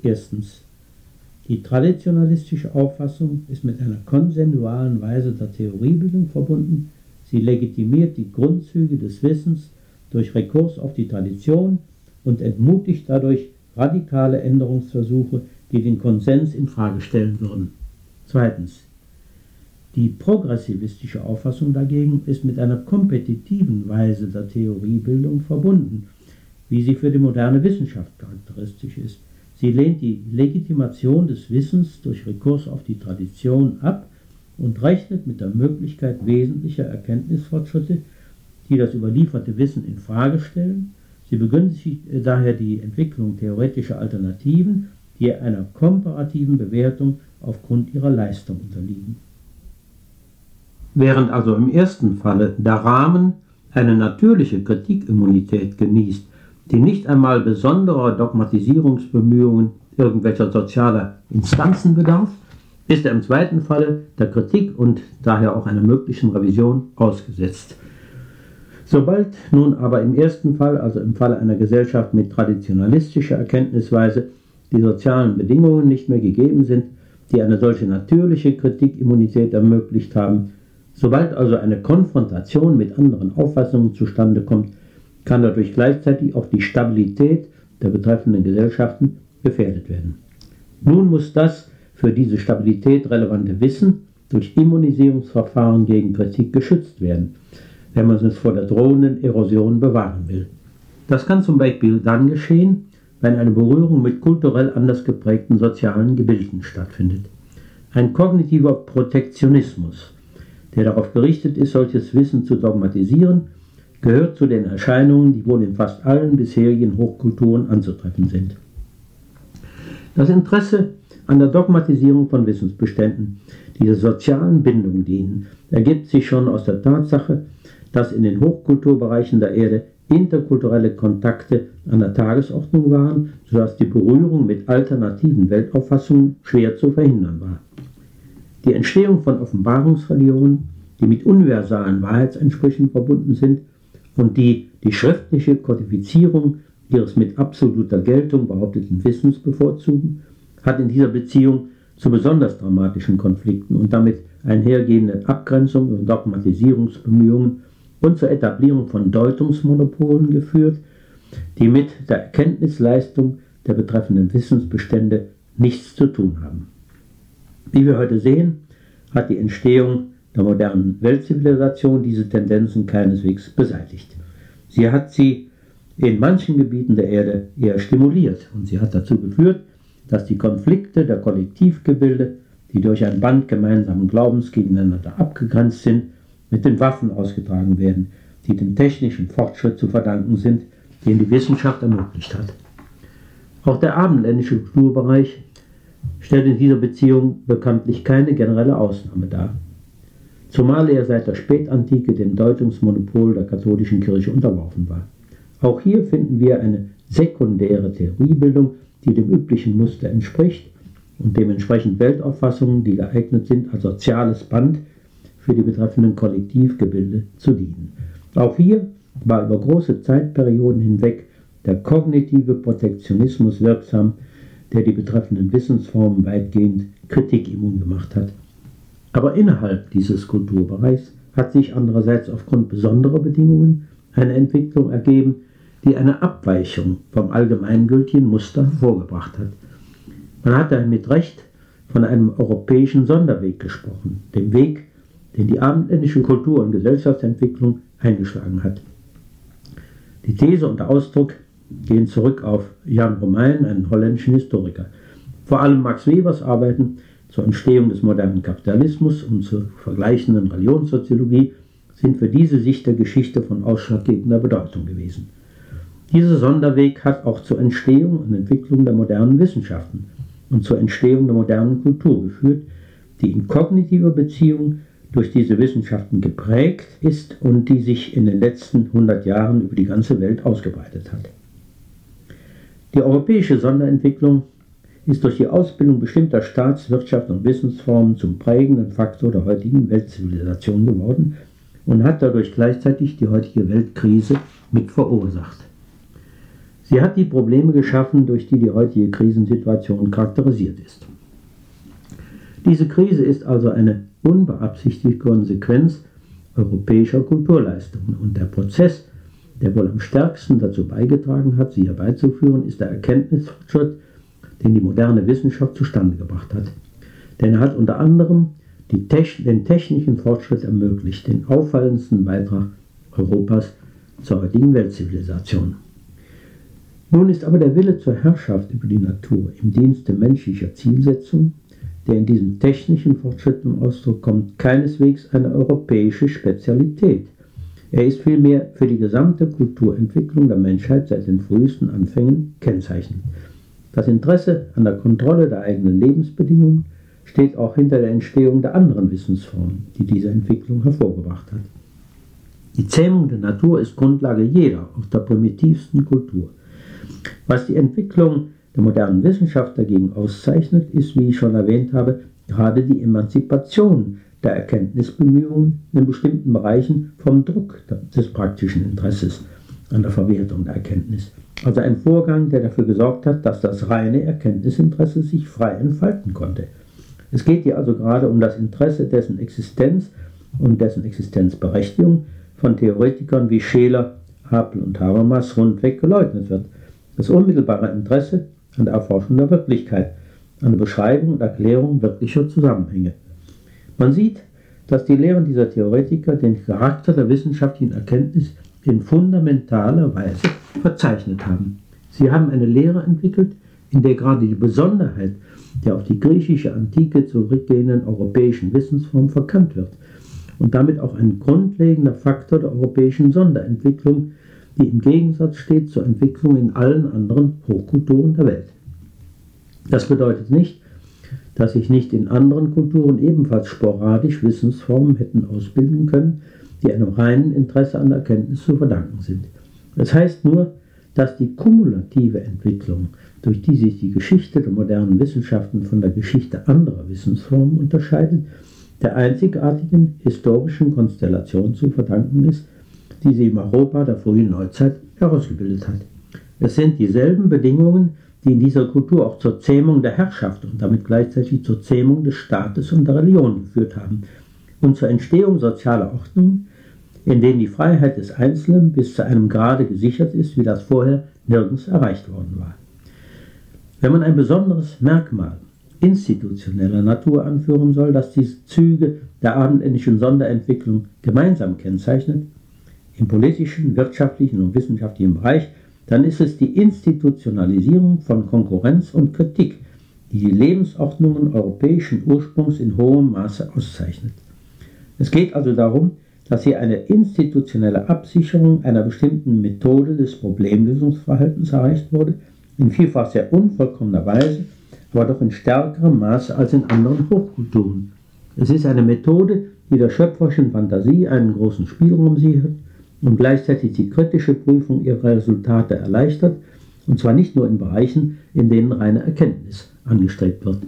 Erstens. Die traditionalistische Auffassung ist mit einer konsensualen Weise der Theoriebildung verbunden. Sie legitimiert die Grundzüge des Wissens durch Rekurs auf die Tradition und entmutigt dadurch radikale Änderungsversuche, die den Konsens in Frage stellen würden. Zweitens. Die progressivistische Auffassung dagegen ist mit einer kompetitiven Weise der Theoriebildung verbunden, wie sie für die moderne Wissenschaft charakteristisch ist. Sie lehnt die Legitimation des Wissens durch Rekurs auf die Tradition ab und rechnet mit der Möglichkeit wesentlicher Erkenntnisfortschritte, die das überlieferte Wissen in Frage stellen. Sie begünstigt daher die Entwicklung theoretischer Alternativen die einer komparativen Bewertung aufgrund ihrer Leistung unterliegen. Während also im ersten Falle der Rahmen eine natürliche Kritikimmunität genießt, die nicht einmal besonderer Dogmatisierungsbemühungen irgendwelcher sozialer Instanzen bedarf, ist er im zweiten Falle der Kritik und daher auch einer möglichen Revision ausgesetzt. Sobald nun aber im ersten Fall, also im Falle einer Gesellschaft mit traditionalistischer Erkenntnisweise, die sozialen Bedingungen nicht mehr gegeben sind, die eine solche natürliche Kritikimmunität ermöglicht haben. Sobald also eine Konfrontation mit anderen Auffassungen zustande kommt, kann dadurch gleichzeitig auch die Stabilität der betreffenden Gesellschaften gefährdet werden. Nun muss das für diese Stabilität relevante Wissen durch Immunisierungsverfahren gegen Kritik geschützt werden, wenn man es vor der drohenden Erosion bewahren will. Das kann zum Beispiel dann geschehen, wenn eine Berührung mit kulturell anders geprägten sozialen Gebilden stattfindet. Ein kognitiver Protektionismus, der darauf gerichtet ist, solches Wissen zu dogmatisieren, gehört zu den Erscheinungen, die wohl in fast allen bisherigen Hochkulturen anzutreffen sind. Das Interesse an der Dogmatisierung von Wissensbeständen, die der sozialen Bindung dienen, ergibt sich schon aus der Tatsache, dass in den Hochkulturbereichen der Erde interkulturelle Kontakte an der Tagesordnung waren, sodass die Berührung mit alternativen Weltauffassungen schwer zu verhindern war. Die Entstehung von Offenbarungsreligionen, die mit universalen Wahrheitsansprüchen verbunden sind und die die schriftliche Kodifizierung ihres mit absoluter Geltung behaupteten Wissens bevorzugen, hat in dieser Beziehung zu besonders dramatischen Konflikten und damit einhergehenden Abgrenzungen und Dogmatisierungsbemühungen und zur Etablierung von Deutungsmonopolen geführt, die mit der Erkenntnisleistung der betreffenden Wissensbestände nichts zu tun haben. Wie wir heute sehen, hat die Entstehung der modernen Weltzivilisation diese Tendenzen keineswegs beseitigt. Sie hat sie in manchen Gebieten der Erde eher stimuliert und sie hat dazu geführt, dass die Konflikte der Kollektivgebilde, die durch ein Band gemeinsamen Glaubens gegeneinander abgegrenzt sind, mit den Waffen ausgetragen werden, die dem technischen Fortschritt zu verdanken sind, den die Wissenschaft ermöglicht hat. Auch der abendländische Kulturbereich stellt in dieser Beziehung bekanntlich keine generelle Ausnahme dar, zumal er seit der Spätantike dem Deutungsmonopol der katholischen Kirche unterworfen war. Auch hier finden wir eine sekundäre Theoriebildung, die dem üblichen Muster entspricht und dementsprechend Weltauffassungen, die geeignet sind, als soziales Band für die betreffenden Kollektivgebilde zu dienen. Auch hier war über große Zeitperioden hinweg der kognitive Protektionismus wirksam, der die betreffenden Wissensformen weitgehend kritikimmun gemacht hat. Aber innerhalb dieses Kulturbereichs hat sich andererseits aufgrund besonderer Bedingungen eine Entwicklung ergeben, die eine Abweichung vom allgemeingültigen Muster hervorgebracht hat. Man hat daher mit Recht von einem europäischen Sonderweg gesprochen, dem Weg, den die abendländische Kultur- und Gesellschaftsentwicklung eingeschlagen hat. Die These und der Ausdruck gehen zurück auf Jan Romein, einen holländischen Historiker. Vor allem Max Webers Arbeiten zur Entstehung des modernen Kapitalismus und zur vergleichenden Religionssoziologie sind für diese Sicht der Geschichte von ausschlaggebender Bedeutung gewesen. Dieser Sonderweg hat auch zur Entstehung und Entwicklung der modernen Wissenschaften und zur Entstehung der modernen Kultur geführt, die in kognitiver Beziehung durch diese Wissenschaften geprägt ist und die sich in den letzten 100 Jahren über die ganze Welt ausgebreitet hat. Die europäische Sonderentwicklung ist durch die Ausbildung bestimmter Staats-, Wirtschafts- und Wissensformen zum prägenden Faktor der heutigen Weltzivilisation geworden und hat dadurch gleichzeitig die heutige Weltkrise mit verursacht. Sie hat die Probleme geschaffen, durch die die heutige Krisensituation charakterisiert ist. Diese Krise ist also eine unbeabsichtigte Konsequenz europäischer Kulturleistungen und der Prozess, der wohl am stärksten dazu beigetragen hat, sie herbeizuführen, ist der Erkenntnisfortschritt, den die moderne Wissenschaft zustande gebracht hat. Denn er hat unter anderem Techn den technischen Fortschritt ermöglicht, den auffallendsten Beitrag Europas zur heutigen Weltzivilisation. Nun ist aber der Wille zur Herrschaft über die Natur im Dienste menschlicher Zielsetzung, der in diesem technischen Fortschritt zum Ausdruck kommt, keineswegs eine europäische Spezialität. Er ist vielmehr für die gesamte Kulturentwicklung der Menschheit seit den frühesten Anfängen kennzeichnend. Das Interesse an der Kontrolle der eigenen Lebensbedingungen steht auch hinter der Entstehung der anderen Wissensformen, die diese Entwicklung hervorgebracht hat. Die Zähmung der Natur ist Grundlage jeder, auch der primitivsten Kultur. Was die Entwicklung der modernen Wissenschaft dagegen auszeichnet, ist, wie ich schon erwähnt habe, gerade die Emanzipation der Erkenntnisbemühungen in bestimmten Bereichen vom Druck des praktischen Interesses an der Verwertung der Erkenntnis. Also ein Vorgang, der dafür gesorgt hat, dass das reine Erkenntnisinteresse sich frei entfalten konnte. Es geht hier also gerade um das Interesse, dessen Existenz und dessen Existenzberechtigung von Theoretikern wie Scheler, Havel und Habermas rundweg geleugnet wird. Das unmittelbare Interesse an der Erforschung der Wirklichkeit, an der Beschreibung und Erklärung wirklicher Zusammenhänge. Man sieht, dass die Lehren dieser Theoretiker den Charakter der wissenschaftlichen Erkenntnis in fundamentaler Weise verzeichnet haben. Sie haben eine Lehre entwickelt, in der gerade die Besonderheit der auf die griechische Antike zurückgehenden europäischen Wissensform verkannt wird und damit auch ein grundlegender Faktor der europäischen Sonderentwicklung, die im Gegensatz steht zur Entwicklung in allen anderen Hochkulturen der Welt. Das bedeutet nicht, dass sich nicht in anderen Kulturen ebenfalls sporadisch Wissensformen hätten ausbilden können, die einem reinen Interesse an Erkenntnis zu verdanken sind. Das heißt nur, dass die kumulative Entwicklung, durch die sich die Geschichte der modernen Wissenschaften von der Geschichte anderer Wissensformen unterscheidet, der einzigartigen historischen Konstellation zu verdanken ist, die sie im Europa der frühen Neuzeit herausgebildet hat. Es sind dieselben Bedingungen, die in dieser Kultur auch zur Zähmung der Herrschaft und damit gleichzeitig zur Zähmung des Staates und der Religion geführt haben und zur Entstehung sozialer Ordnungen, in denen die Freiheit des Einzelnen bis zu einem Grade gesichert ist, wie das vorher nirgends erreicht worden war. Wenn man ein besonderes Merkmal institutioneller Natur anführen soll, das diese Züge der abendländischen Sonderentwicklung gemeinsam kennzeichnet, im politischen, wirtschaftlichen und wissenschaftlichen Bereich, dann ist es die Institutionalisierung von Konkurrenz und Kritik, die die Lebensordnungen europäischen Ursprungs in hohem Maße auszeichnet. Es geht also darum, dass hier eine institutionelle Absicherung einer bestimmten Methode des Problemlösungsverhaltens erreicht wurde, in vielfach sehr unvollkommener Weise, aber doch in stärkerem Maße als in anderen Hochkulturen. Es ist eine Methode, die der schöpferischen Fantasie einen großen Spielraum sichert und gleichzeitig die kritische Prüfung ihrer Resultate erleichtert, und zwar nicht nur in Bereichen, in denen reine Erkenntnis angestrebt wird.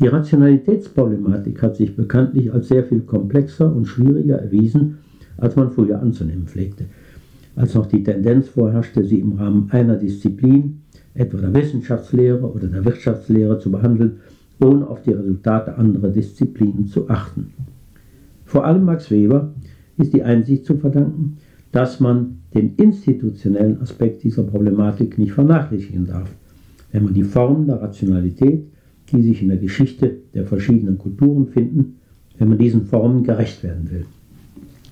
Die Rationalitätsproblematik hat sich bekanntlich als sehr viel komplexer und schwieriger erwiesen, als man früher anzunehmen pflegte. Als noch die Tendenz vorherrschte, sie im Rahmen einer Disziplin, etwa der Wissenschaftslehre oder der Wirtschaftslehre, zu behandeln, ohne auf die Resultate anderer Disziplinen zu achten. Vor allem Max Weber ist die Einsicht zu verdanken, dass man den institutionellen Aspekt dieser Problematik nicht vernachlässigen darf, wenn man die Formen der Rationalität, die sich in der Geschichte der verschiedenen Kulturen finden, wenn man diesen Formen gerecht werden will.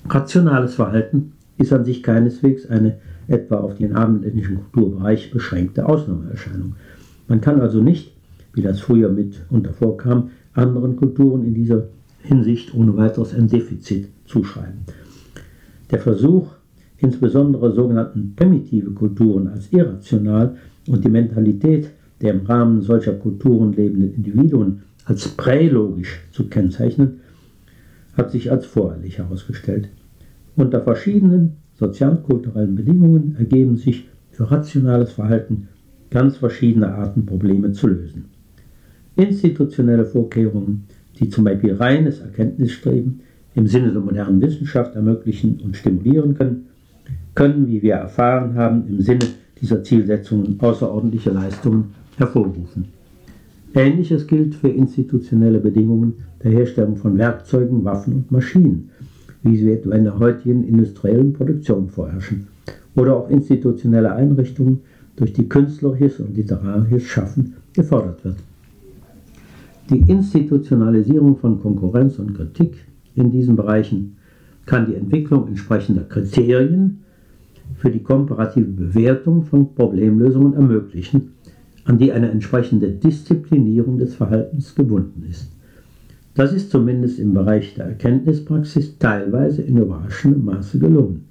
Rationales Verhalten ist an sich keineswegs eine etwa auf den abendländischen Kulturbereich beschränkte Ausnahmeerscheinung. Man kann also nicht, wie das früher mitunter vorkam, anderen Kulturen in dieser Hinsicht ohne weiteres ein Defizit zuschreiben. Der Versuch, insbesondere sogenannten primitive Kulturen als irrational und die Mentalität der im Rahmen solcher Kulturen lebenden Individuen als prälogisch zu kennzeichnen, hat sich als voreilig herausgestellt. Unter verschiedenen sozialkulturellen Bedingungen ergeben sich für rationales Verhalten ganz verschiedene Arten, Probleme zu lösen. Institutionelle Vorkehrungen, die zum Beispiel reines Erkenntnisstreben im Sinne der modernen Wissenschaft ermöglichen und stimulieren können, können, wie wir erfahren haben, im Sinne dieser Zielsetzungen außerordentliche Leistungen hervorrufen. Ähnliches gilt für institutionelle Bedingungen der Herstellung von Werkzeugen, Waffen und Maschinen, wie sie etwa in der heutigen industriellen Produktion vorherrschen, oder auch institutionelle Einrichtungen durch die künstlerisches und literarisches Schaffen gefordert wird. Die Institutionalisierung von Konkurrenz und Kritik in diesen Bereichen kann die Entwicklung entsprechender Kriterien für die komparative Bewertung von Problemlösungen ermöglichen, an die eine entsprechende Disziplinierung des Verhaltens gebunden ist. Das ist zumindest im Bereich der Erkenntnispraxis teilweise in überraschendem Maße gelungen,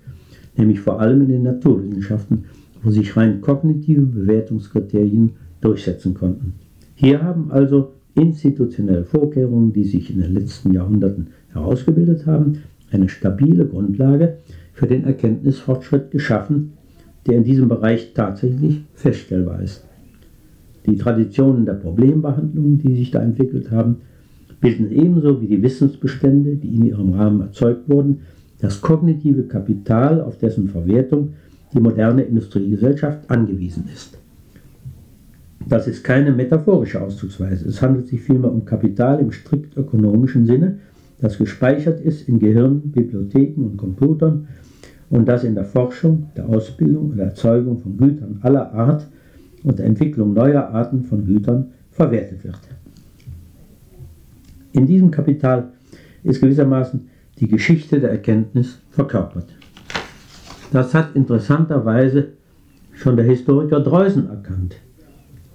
nämlich vor allem in den Naturwissenschaften, wo sich rein kognitive Bewertungskriterien durchsetzen konnten. Hier haben also institutionelle Vorkehrungen, die sich in den letzten Jahrhunderten herausgebildet haben, eine stabile Grundlage für den Erkenntnisfortschritt geschaffen, der in diesem Bereich tatsächlich feststellbar ist. Die Traditionen der Problembehandlung, die sich da entwickelt haben, bilden ebenso wie die Wissensbestände, die in ihrem Rahmen erzeugt wurden, das kognitive Kapital, auf dessen Verwertung die moderne Industriegesellschaft angewiesen ist. Das ist keine metaphorische Ausdrucksweise. Es handelt sich vielmehr um Kapital im strikt ökonomischen Sinne, das gespeichert ist in Gehirnen, Bibliotheken und Computern und das in der Forschung, der Ausbildung und der Erzeugung von Gütern aller Art und der Entwicklung neuer Arten von Gütern verwertet wird. In diesem Kapital ist gewissermaßen die Geschichte der Erkenntnis verkörpert. Das hat interessanterweise schon der Historiker Dreusen erkannt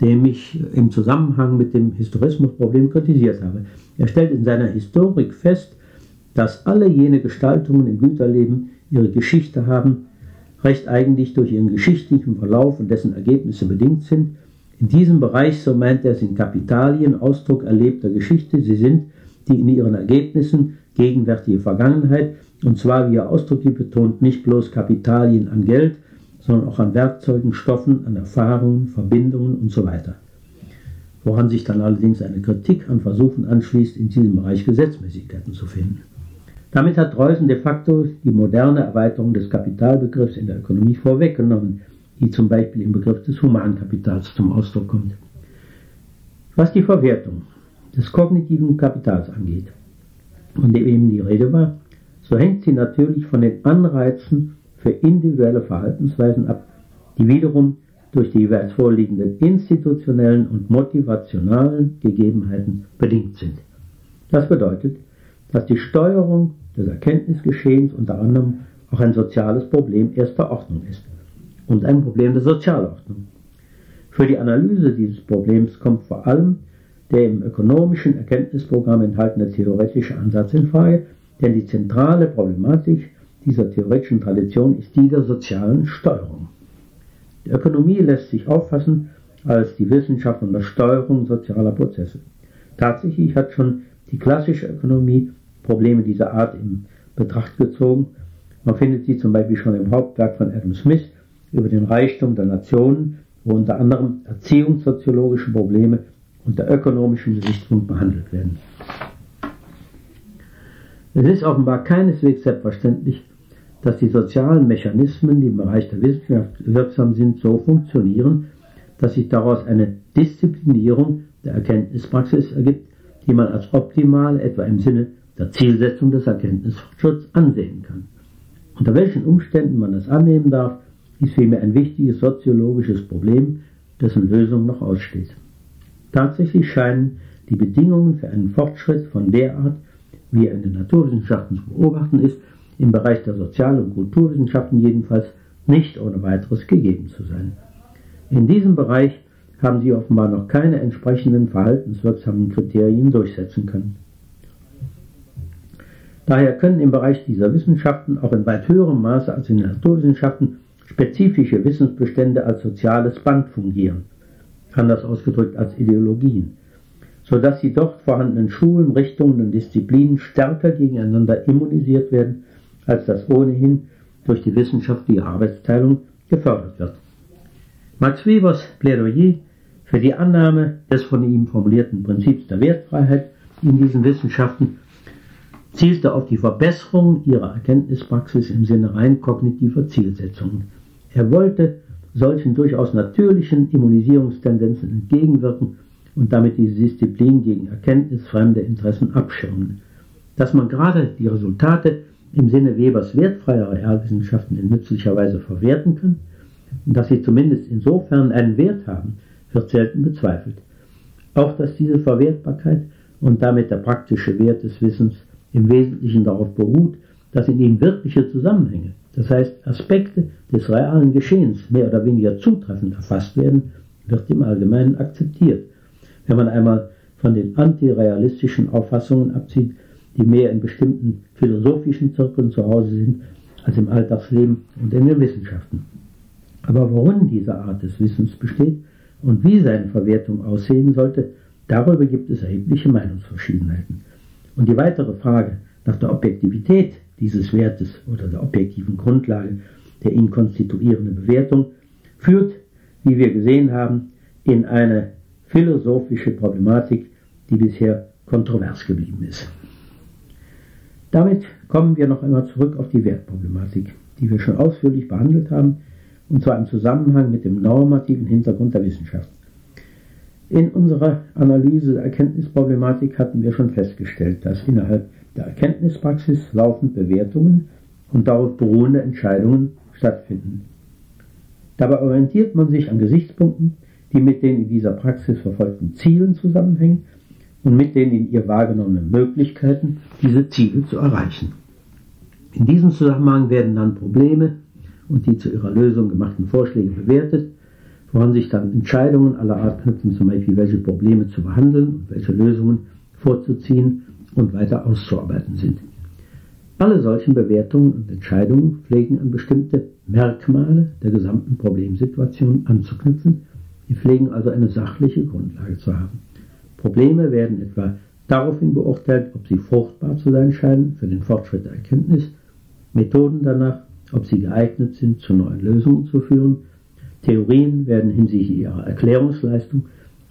dem ich im Zusammenhang mit dem Historismusproblem kritisiert habe. Er stellt in seiner Historik fest, dass alle jene Gestaltungen im Güterleben ihre Geschichte haben, recht eigentlich durch ihren geschichtlichen Verlauf und dessen Ergebnisse bedingt sind. In diesem Bereich, so meint er, sind Kapitalien Ausdruck erlebter Geschichte. Sie sind die in ihren Ergebnissen gegenwärtige Vergangenheit, und zwar, wie er ausdrücklich betont, nicht bloß Kapitalien an Geld, sondern auch an Werkzeugen, Stoffen, an Erfahrungen, Verbindungen und so weiter. Woran sich dann allerdings eine Kritik an Versuchen anschließt, in diesem Bereich Gesetzmäßigkeiten zu finden. Damit hat Dreusen de facto die moderne Erweiterung des Kapitalbegriffs in der Ökonomie vorweggenommen, die zum Beispiel im Begriff des Humankapitals zum Ausdruck kommt. Was die Verwertung des kognitiven Kapitals angeht, von dem eben die Rede war, so hängt sie natürlich von den Anreizen für individuelle Verhaltensweisen ab, die wiederum durch die jeweils vorliegenden institutionellen und motivationalen Gegebenheiten bedingt sind. Das bedeutet, dass die Steuerung des Erkenntnisgeschehens unter anderem auch ein soziales Problem erster Ordnung ist und ein Problem der Sozialordnung. Für die Analyse dieses Problems kommt vor allem der im ökonomischen Erkenntnisprogramm enthaltene theoretische Ansatz in Frage, denn die zentrale Problematik dieser theoretischen Tradition ist die der sozialen Steuerung. Die Ökonomie lässt sich auffassen als die Wissenschaft und der Steuerung sozialer Prozesse. Tatsächlich hat schon die klassische Ökonomie Probleme dieser Art in Betracht gezogen Man findet sie zum Beispiel schon im Hauptwerk von Adam Smith über den Reichtum der Nationen, wo unter anderem erziehungssoziologische Probleme unter ökonomischem Gesichtspunkt behandelt werden. Es ist offenbar keineswegs selbstverständlich, dass die sozialen Mechanismen, die im Bereich der Wissenschaft wirksam sind, so funktionieren, dass sich daraus eine Disziplinierung der Erkenntnispraxis ergibt, die man als optimal etwa im Sinne der Zielsetzung des Erkenntnisfortschritts ansehen kann. Unter welchen Umständen man das annehmen darf, ist vielmehr ein wichtiges soziologisches Problem, dessen Lösung noch aussteht. Tatsächlich scheinen die Bedingungen für einen Fortschritt von der Art, wie er in den Naturwissenschaften zu beobachten ist, im Bereich der Sozial- und Kulturwissenschaften jedenfalls nicht ohne weiteres gegeben zu sein. In diesem Bereich haben sie offenbar noch keine entsprechenden verhaltenswirksamen Kriterien durchsetzen können. Daher können im Bereich dieser Wissenschaften auch in weit höherem Maße als in den Naturwissenschaften spezifische Wissensbestände als soziales Band fungieren, anders ausgedrückt als Ideologien, so dass die dort vorhandenen Schulen, Richtungen und Disziplinen stärker gegeneinander immunisiert werden, als das ohnehin durch die wissenschaftliche Arbeitsteilung gefördert wird. Max Webers Plädoyer für die Annahme des von ihm formulierten Prinzips der Wertfreiheit in diesen Wissenschaften zielte auf die Verbesserung ihrer Erkenntnispraxis im Sinne rein kognitiver Zielsetzungen. Er wollte solchen durchaus natürlichen Immunisierungstendenzen entgegenwirken und damit diese Disziplin gegen erkenntnisfremde Interessen abschirmen. Dass man gerade die Resultate im Sinne Webers wertfreier Realwissenschaften in nützlicher Weise verwerten kann und dass sie zumindest insofern einen Wert haben, wird selten bezweifelt. Auch dass diese Verwertbarkeit und damit der praktische Wert des Wissens im Wesentlichen darauf beruht, dass in ihm wirkliche Zusammenhänge, das heißt Aspekte des realen Geschehens mehr oder weniger zutreffend erfasst werden, wird im Allgemeinen akzeptiert. Wenn man einmal von den antirealistischen Auffassungen abzieht, die mehr in bestimmten philosophischen Zirkeln zu Hause sind als im Alltagsleben und in den Wissenschaften. Aber worin diese Art des Wissens besteht und wie seine Verwertung aussehen sollte, darüber gibt es erhebliche Meinungsverschiedenheiten. Und die weitere Frage nach der Objektivität dieses Wertes oder der objektiven Grundlage der ihn konstituierenden Bewertung führt, wie wir gesehen haben, in eine philosophische Problematik, die bisher kontrovers geblieben ist. Damit kommen wir noch einmal zurück auf die Wertproblematik, die wir schon ausführlich behandelt haben, und zwar im Zusammenhang mit dem normativen Hintergrund der Wissenschaft. In unserer Analyse der Erkenntnisproblematik hatten wir schon festgestellt, dass innerhalb der Erkenntnispraxis laufend Bewertungen und darauf beruhende Entscheidungen stattfinden. Dabei orientiert man sich an Gesichtspunkten, die mit den in dieser Praxis verfolgten Zielen zusammenhängen und mit den in ihr wahrgenommenen Möglichkeiten, diese Ziele zu erreichen. In diesem Zusammenhang werden dann Probleme und die zu ihrer Lösung gemachten Vorschläge bewertet woran sich dann Entscheidungen aller Art knüpfen, zum Beispiel welche Probleme zu behandeln und welche Lösungen vorzuziehen und weiter auszuarbeiten sind. Alle solchen Bewertungen und Entscheidungen pflegen an bestimmte Merkmale der gesamten Problemsituation anzuknüpfen. Sie pflegen also eine sachliche Grundlage zu haben. Probleme werden etwa daraufhin beurteilt, ob sie fruchtbar zu sein scheinen für den Fortschritt der Erkenntnis, Methoden danach, ob sie geeignet sind, zu neuen Lösungen zu führen Theorien werden hinsichtlich ihrer Erklärungsleistung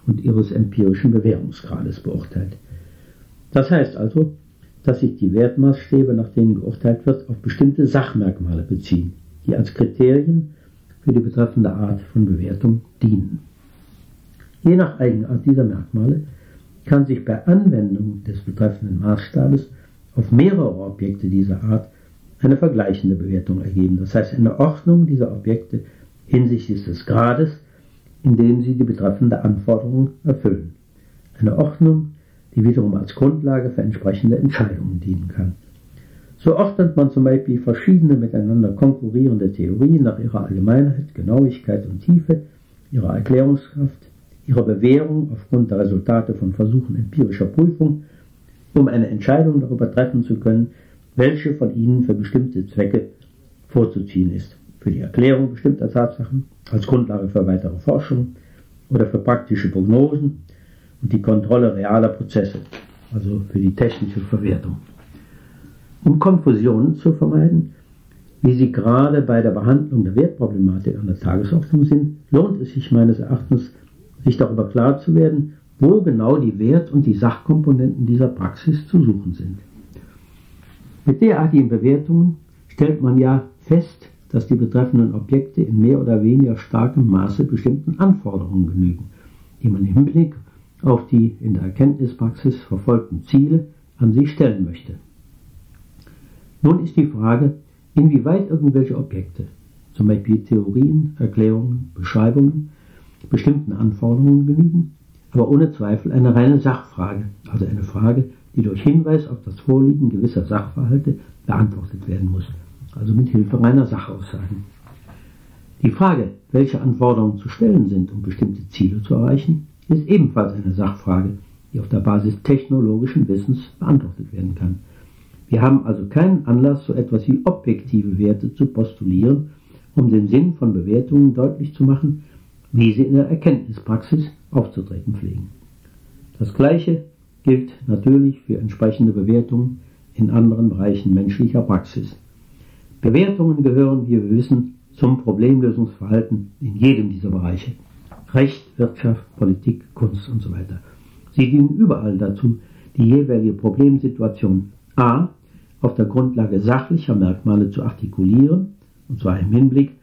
und ihres empirischen Bewährungsgrades beurteilt. Das heißt also, dass sich die Wertmaßstäbe, nach denen geurteilt wird, auf bestimmte Sachmerkmale beziehen, die als Kriterien für die betreffende Art von Bewertung dienen. Je nach Eigenart dieser Merkmale kann sich bei Anwendung des betreffenden Maßstabes auf mehrere Objekte dieser Art eine vergleichende Bewertung ergeben. Das heißt, eine Ordnung dieser Objekte hinsichtlich des Grades, in dem sie die betreffende Anforderung erfüllen. Eine Ordnung, die wiederum als Grundlage für entsprechende Entscheidungen dienen kann. So ordnet man zum Beispiel verschiedene miteinander konkurrierende Theorien nach ihrer Allgemeinheit, Genauigkeit und Tiefe, ihrer Erklärungskraft, ihrer Bewährung aufgrund der Resultate von Versuchen empirischer Prüfung, um eine Entscheidung darüber treffen zu können, welche von ihnen für bestimmte Zwecke vorzuziehen ist für die Erklärung bestimmter Tatsachen, als Grundlage für weitere Forschung oder für praktische Prognosen und die Kontrolle realer Prozesse, also für die technische Verwertung. Um Konfusionen zu vermeiden, wie sie gerade bei der Behandlung der Wertproblematik an der Tagesordnung sind, lohnt es sich meines Erachtens, sich darüber klar zu werden, wo genau die Wert- und die Sachkomponenten dieser Praxis zu suchen sind. Mit derartigen Bewertungen stellt man ja fest, dass die betreffenden Objekte in mehr oder weniger starkem Maße bestimmten Anforderungen genügen, die man im Hinblick auf die in der Erkenntnispraxis verfolgten Ziele an sie stellen möchte. Nun ist die Frage, inwieweit irgendwelche Objekte, zum Beispiel Theorien, Erklärungen, Beschreibungen, bestimmten Anforderungen genügen, aber ohne Zweifel eine reine Sachfrage, also eine Frage, die durch Hinweis auf das Vorliegen gewisser Sachverhalte beantwortet werden muss, also mit Hilfe reiner Sachaussagen. Die Frage, welche Anforderungen zu stellen sind, um bestimmte Ziele zu erreichen, ist ebenfalls eine Sachfrage, die auf der Basis technologischen Wissens beantwortet werden kann. Wir haben also keinen Anlass, so etwas wie objektive Werte zu postulieren, um den Sinn von Bewertungen deutlich zu machen, wie sie in der Erkenntnispraxis aufzutreten pflegen. Das Gleiche gilt natürlich für entsprechende Bewertungen in anderen Bereichen menschlicher Praxis. Bewertungen gehören, wie wir wissen, zum Problemlösungsverhalten in jedem dieser Bereiche. Recht, Wirtschaft, Politik, Kunst und so weiter. Sie dienen überall dazu, die jeweilige Problemsituation a. auf der Grundlage sachlicher Merkmale zu artikulieren, und zwar im Hinblick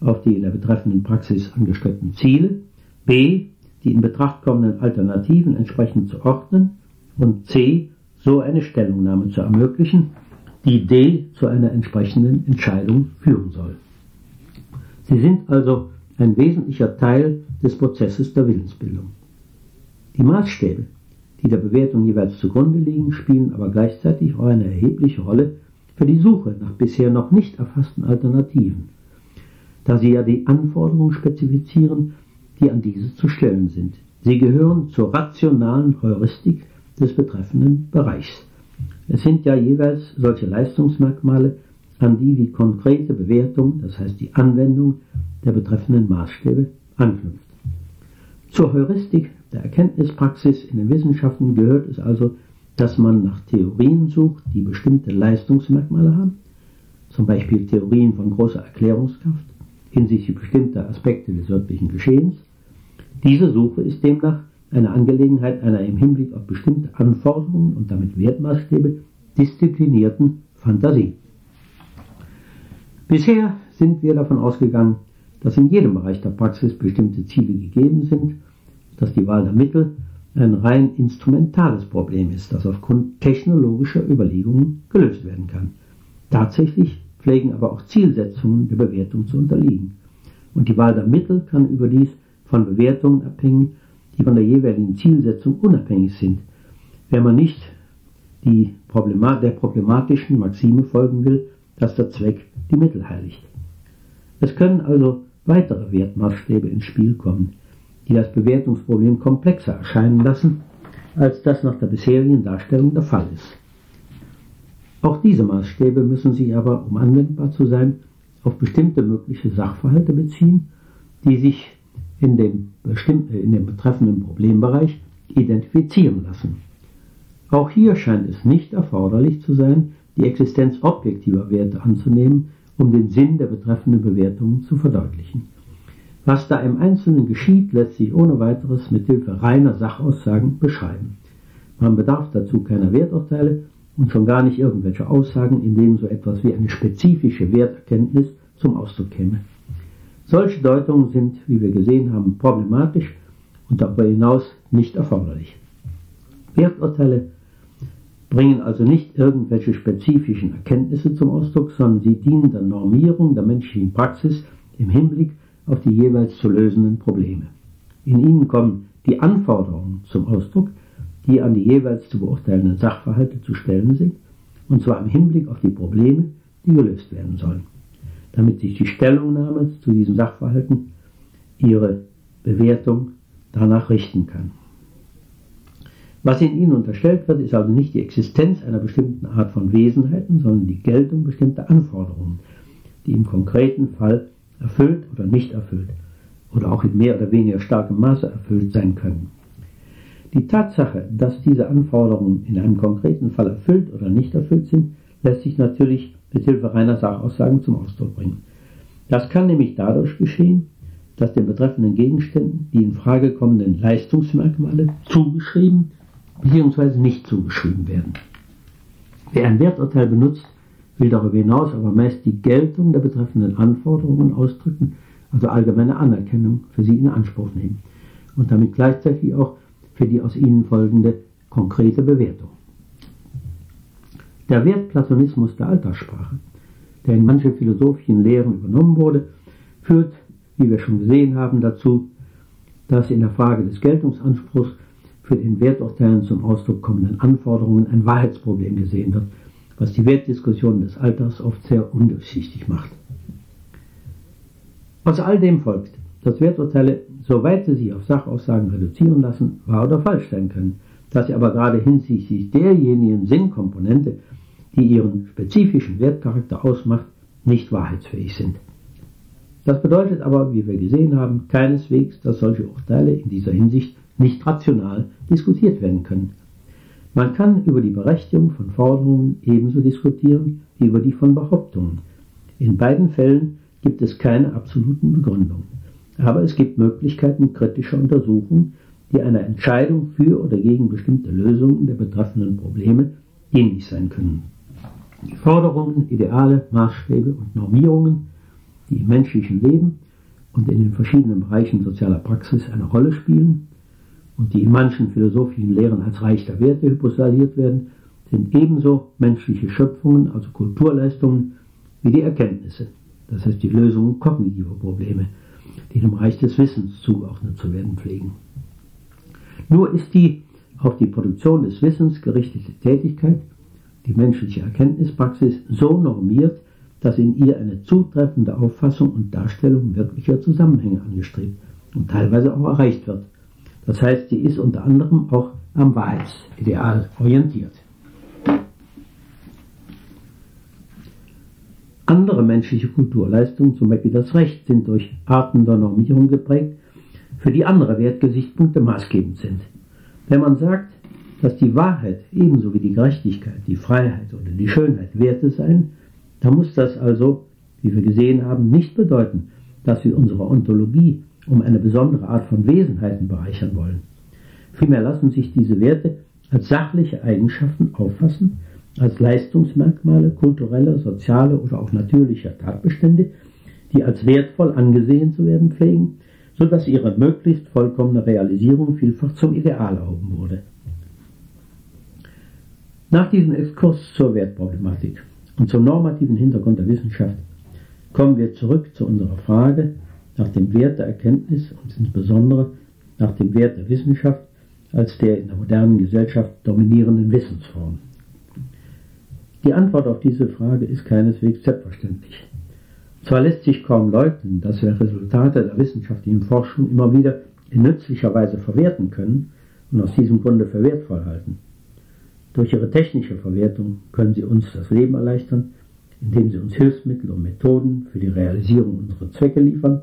auf die in der betreffenden Praxis angestrebten Ziele, b. die in Betracht kommenden Alternativen entsprechend zu ordnen und c. so eine Stellungnahme zu ermöglichen, die d. zu einer entsprechenden Entscheidung führen soll. Sie sind also ein wesentlicher Teil des Prozesses der Willensbildung. Die Maßstäbe, die der Bewertung jeweils zugrunde liegen, spielen aber gleichzeitig auch eine erhebliche Rolle für die Suche nach bisher noch nicht erfassten Alternativen, da sie ja die Anforderungen spezifizieren, die an diese zu stellen sind. Sie gehören zur rationalen Heuristik des betreffenden Bereichs. Es sind ja jeweils solche Leistungsmerkmale, an die die konkrete Bewertung, das heißt die Anwendung der betreffenden Maßstäbe, anknüpft. Zur Heuristik der Erkenntnispraxis in den Wissenschaften gehört es also, dass man nach Theorien sucht, die bestimmte Leistungsmerkmale haben, zum Beispiel Theorien von großer Erklärungskraft hinsichtlich bestimmter Aspekte des wirklichen Geschehens. Diese Suche ist demnach eine Angelegenheit einer im Hinblick auf bestimmte Anforderungen und damit Wertmaßstäbe disziplinierten Fantasie. Bisher sind wir davon ausgegangen, dass in jedem Bereich der Praxis bestimmte Ziele gegeben sind, dass die Wahl der Mittel ein rein instrumentales Problem ist, das aufgrund technologischer Überlegungen gelöst werden kann. Tatsächlich pflegen aber auch Zielsetzungen der Bewertung zu unterliegen. Und die Wahl der Mittel kann überdies von Bewertungen abhängen, die von der jeweiligen Zielsetzung unabhängig sind, wenn man nicht Problemat der problematischen Maxime folgen will, dass der Zweck die Mittel heiligt. Es können also weitere Wertmaßstäbe ins Spiel kommen, die das Bewertungsproblem komplexer erscheinen lassen, als das nach der bisherigen Darstellung der Fall ist. Auch diese Maßstäbe müssen sich aber, um anwendbar zu sein, auf bestimmte mögliche Sachverhalte beziehen, die sich in dem, in dem betreffenden Problembereich identifizieren lassen. Auch hier scheint es nicht erforderlich zu sein, die Existenz objektiver Werte anzunehmen, um den Sinn der betreffenden Bewertungen zu verdeutlichen. Was da im Einzelnen geschieht, lässt sich ohne weiteres mit Hilfe reiner Sachaussagen beschreiben. Man bedarf dazu keiner Werturteile und schon gar nicht irgendwelcher Aussagen, in denen so etwas wie eine spezifische Werterkenntnis zum Ausdruck käme. Solche Deutungen sind, wie wir gesehen haben, problematisch und darüber hinaus nicht erforderlich. Werturteile bringen also nicht irgendwelche spezifischen Erkenntnisse zum Ausdruck, sondern sie dienen der Normierung der menschlichen Praxis im Hinblick auf die jeweils zu lösenden Probleme. In ihnen kommen die Anforderungen zum Ausdruck, die an die jeweils zu beurteilenden Sachverhalte zu stellen sind, und zwar im Hinblick auf die Probleme, die gelöst werden sollen, damit sich die Stellungnahme zu diesen Sachverhalten ihre Bewertung danach richten kann. Was in ihnen unterstellt wird, ist also nicht die Existenz einer bestimmten Art von Wesenheiten, sondern die Geltung bestimmter Anforderungen, die im konkreten Fall erfüllt oder nicht erfüllt oder auch in mehr oder weniger starkem Maße erfüllt sein können. Die Tatsache, dass diese Anforderungen in einem konkreten Fall erfüllt oder nicht erfüllt sind, lässt sich natürlich mit Hilfe reiner Sachaussagen zum Ausdruck bringen. Das kann nämlich dadurch geschehen, dass den betreffenden Gegenständen die in Frage kommenden Leistungsmerkmale zugeschrieben bzw. nicht zugeschrieben werden. Wer ein Werturteil benutzt, will darüber hinaus aber meist die Geltung der betreffenden Anforderungen ausdrücken, also allgemeine Anerkennung für sie in Anspruch nehmen und damit gleichzeitig auch für die aus ihnen folgende konkrete Bewertung. Der Wertplatonismus der Alltagssprache, der in manche philosophischen Lehren übernommen wurde, führt, wie wir schon gesehen haben, dazu, dass in der Frage des Geltungsanspruchs für den Werturteilen zum Ausdruck kommenden Anforderungen ein Wahrheitsproblem gesehen wird, was die Wertdiskussionen des Alltags oft sehr undurchsichtig macht. Aus all dem folgt, dass Werturteile, soweit sie sich auf Sachaussagen reduzieren lassen, wahr oder falsch sein können, dass sie aber gerade hinsichtlich derjenigen Sinnkomponente, die ihren spezifischen Wertcharakter ausmacht, nicht wahrheitsfähig sind. Das bedeutet aber, wie wir gesehen haben, keineswegs, dass solche Urteile in dieser Hinsicht nicht rational diskutiert werden können. Man kann über die Berechtigung von Forderungen ebenso diskutieren wie über die von Behauptungen. In beiden Fällen gibt es keine absoluten Begründungen. Aber es gibt Möglichkeiten kritischer Untersuchung, die einer Entscheidung für oder gegen bestimmte Lösungen der betreffenden Probleme dienlich sein können. Die Forderungen, Ideale, Maßstäbe und Normierungen, die im menschlichen Leben und in den verschiedenen Bereichen sozialer Praxis eine Rolle spielen und die in manchen philosophischen Lehren als Reich der Werte hypothesiert werden, sind ebenso menschliche Schöpfungen, also Kulturleistungen, wie die Erkenntnisse, das heißt die Lösungen kognitiver Probleme, die dem Reich des Wissens zugeordnet zu werden pflegen. Nur ist die auf die Produktion des Wissens gerichtete Tätigkeit die menschliche Erkenntnispraxis so normiert, dass in ihr eine zutreffende Auffassung und Darstellung wirklicher Zusammenhänge angestrebt und teilweise auch erreicht wird. Das heißt, sie ist unter anderem auch am Wahrheitsideal orientiert. Andere menschliche Kulturleistungen, zum Beispiel das Recht, sind durch Arten der Normierung geprägt, für die andere Wertgesichtspunkte maßgebend sind. Wenn man sagt, dass die Wahrheit ebenso wie die Gerechtigkeit, die Freiheit oder die Schönheit Werte seien, dann muss das also, wie wir gesehen haben, nicht bedeuten, dass wir unsere Ontologie um eine besondere Art von Wesenheiten bereichern wollen. Vielmehr lassen sich diese Werte als sachliche Eigenschaften auffassen, als Leistungsmerkmale kultureller, sozialer oder auch natürlicher Tatbestände, die als wertvoll angesehen zu werden pflegen, so dass ihre möglichst vollkommene Realisierung vielfach zum Ideal erhoben wurde. Nach diesem Exkurs zur Wertproblematik und zum normativen Hintergrund der Wissenschaft kommen wir zurück zu unserer Frage nach dem Wert der Erkenntnis und insbesondere nach dem Wert der Wissenschaft als der in der modernen Gesellschaft dominierenden Wissensform. Die Antwort auf diese Frage ist keineswegs selbstverständlich. Zwar lässt sich kaum leugnen, dass wir Resultate der wissenschaftlichen Forschung immer wieder in nützlicher Weise verwerten können und aus diesem Grunde für wertvoll halten. Durch ihre technische Verwertung können sie uns das Leben erleichtern, indem sie uns Hilfsmittel und Methoden für die Realisierung unserer Zwecke liefern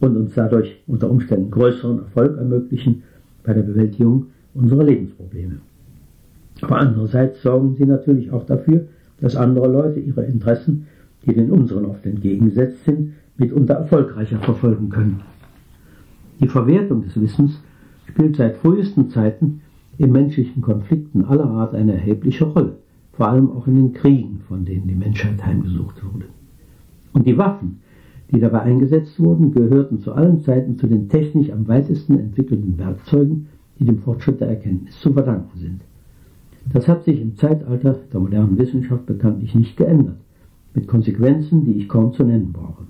und uns dadurch unter Umständen größeren Erfolg ermöglichen bei der Bewältigung unserer Lebensprobleme. Aber andererseits sorgen sie natürlich auch dafür, dass andere Leute ihre Interessen, die den unseren oft entgegengesetzt sind, mitunter erfolgreicher verfolgen können. Die Verwertung des Wissens spielt seit frühesten Zeiten in menschlichen Konflikten aller Art eine erhebliche Rolle, vor allem auch in den Kriegen, von denen die Menschheit heimgesucht wurde. Und die Waffen, die dabei eingesetzt wurden, gehörten zu allen Zeiten zu den technisch am weitesten entwickelten Werkzeugen, die dem Fortschritt der Erkenntnis zu verdanken sind. Das hat sich im Zeitalter der modernen Wissenschaft bekanntlich nicht geändert, mit Konsequenzen, die ich kaum zu nennen brauche.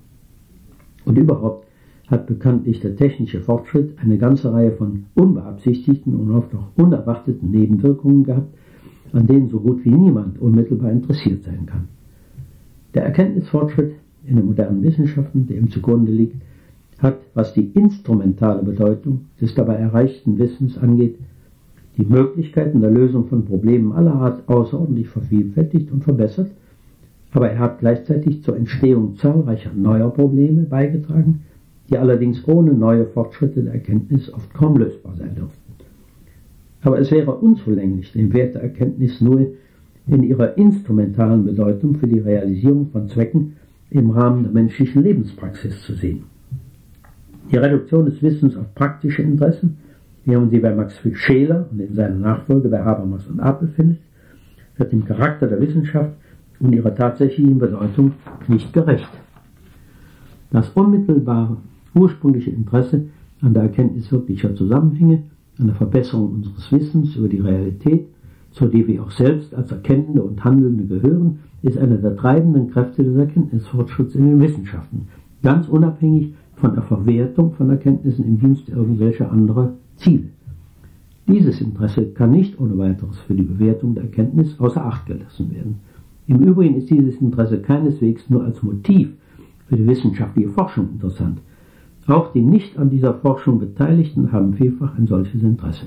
Und überhaupt hat bekanntlich der technische Fortschritt eine ganze Reihe von unbeabsichtigten und oft auch unerwarteten Nebenwirkungen gehabt, an denen so gut wie niemand unmittelbar interessiert sein kann. Der Erkenntnisfortschritt in den modernen Wissenschaften, der ihm zugrunde liegt, hat, was die instrumentale Bedeutung des dabei erreichten Wissens angeht, die Möglichkeiten der Lösung von Problemen aller Art außerordentlich vervielfältigt und verbessert, aber er hat gleichzeitig zur Entstehung zahlreicher neuer Probleme beigetragen, die allerdings ohne neue Fortschritte der Erkenntnis oft kaum lösbar sein dürften. Aber es wäre unzulänglich, den Wert der Erkenntnis nur in ihrer instrumentalen Bedeutung für die Realisierung von Zwecken im Rahmen der menschlichen Lebenspraxis zu sehen. Die Reduktion des Wissens auf praktische Interessen, wie man sie bei Max Scheler und in seiner Nachfolge bei Habermas und Apel findet, wird dem Charakter der Wissenschaft und ihrer tatsächlichen Bedeutung nicht gerecht. Das unmittelbare, ursprüngliche Interesse an der Erkenntnis wirklicher Zusammenhänge, an der Verbesserung unseres Wissens über die Realität, zu der wir auch selbst als Erkennende und Handelnde gehören, ist eine der treibenden Kräfte des Erkenntnisfortschritts in den Wissenschaften, ganz unabhängig von der Verwertung von Erkenntnissen im Dienst irgendwelcher anderer Ziele. Dieses Interesse kann nicht ohne weiteres für die Bewertung der Erkenntnis außer Acht gelassen werden. Im Übrigen ist dieses Interesse keineswegs nur als Motiv für die wissenschaftliche Forschung interessant. Auch die nicht an dieser Forschung Beteiligten haben vielfach ein solches Interesse.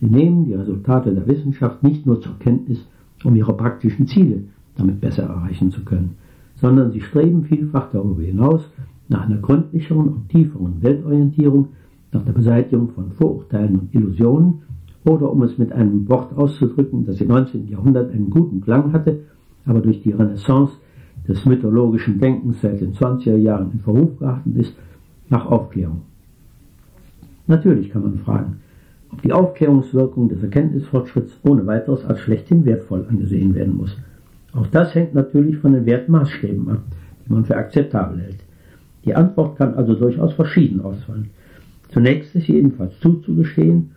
Sie nehmen die Resultate der Wissenschaft nicht nur zur Kenntnis, um ihre praktischen Ziele damit besser erreichen zu können, sondern sie streben vielfach darüber hinaus nach einer gründlicheren und tieferen Weltorientierung, nach der Beseitigung von Vorurteilen und Illusionen oder um es mit einem Wort auszudrücken, das im 19. Jahrhundert einen guten Klang hatte, aber durch die Renaissance des mythologischen Denkens seit den 20er Jahren in Verruf geraten ist, nach Aufklärung. Natürlich kann man fragen, ob die Aufklärungswirkung des Erkenntnisfortschritts ohne weiteres als schlechthin wertvoll angesehen werden muss. Auch das hängt natürlich von den Wertmaßstäben ab, die man für akzeptabel hält. Die Antwort kann also durchaus verschieden ausfallen. Zunächst ist jedenfalls zuzugestehen,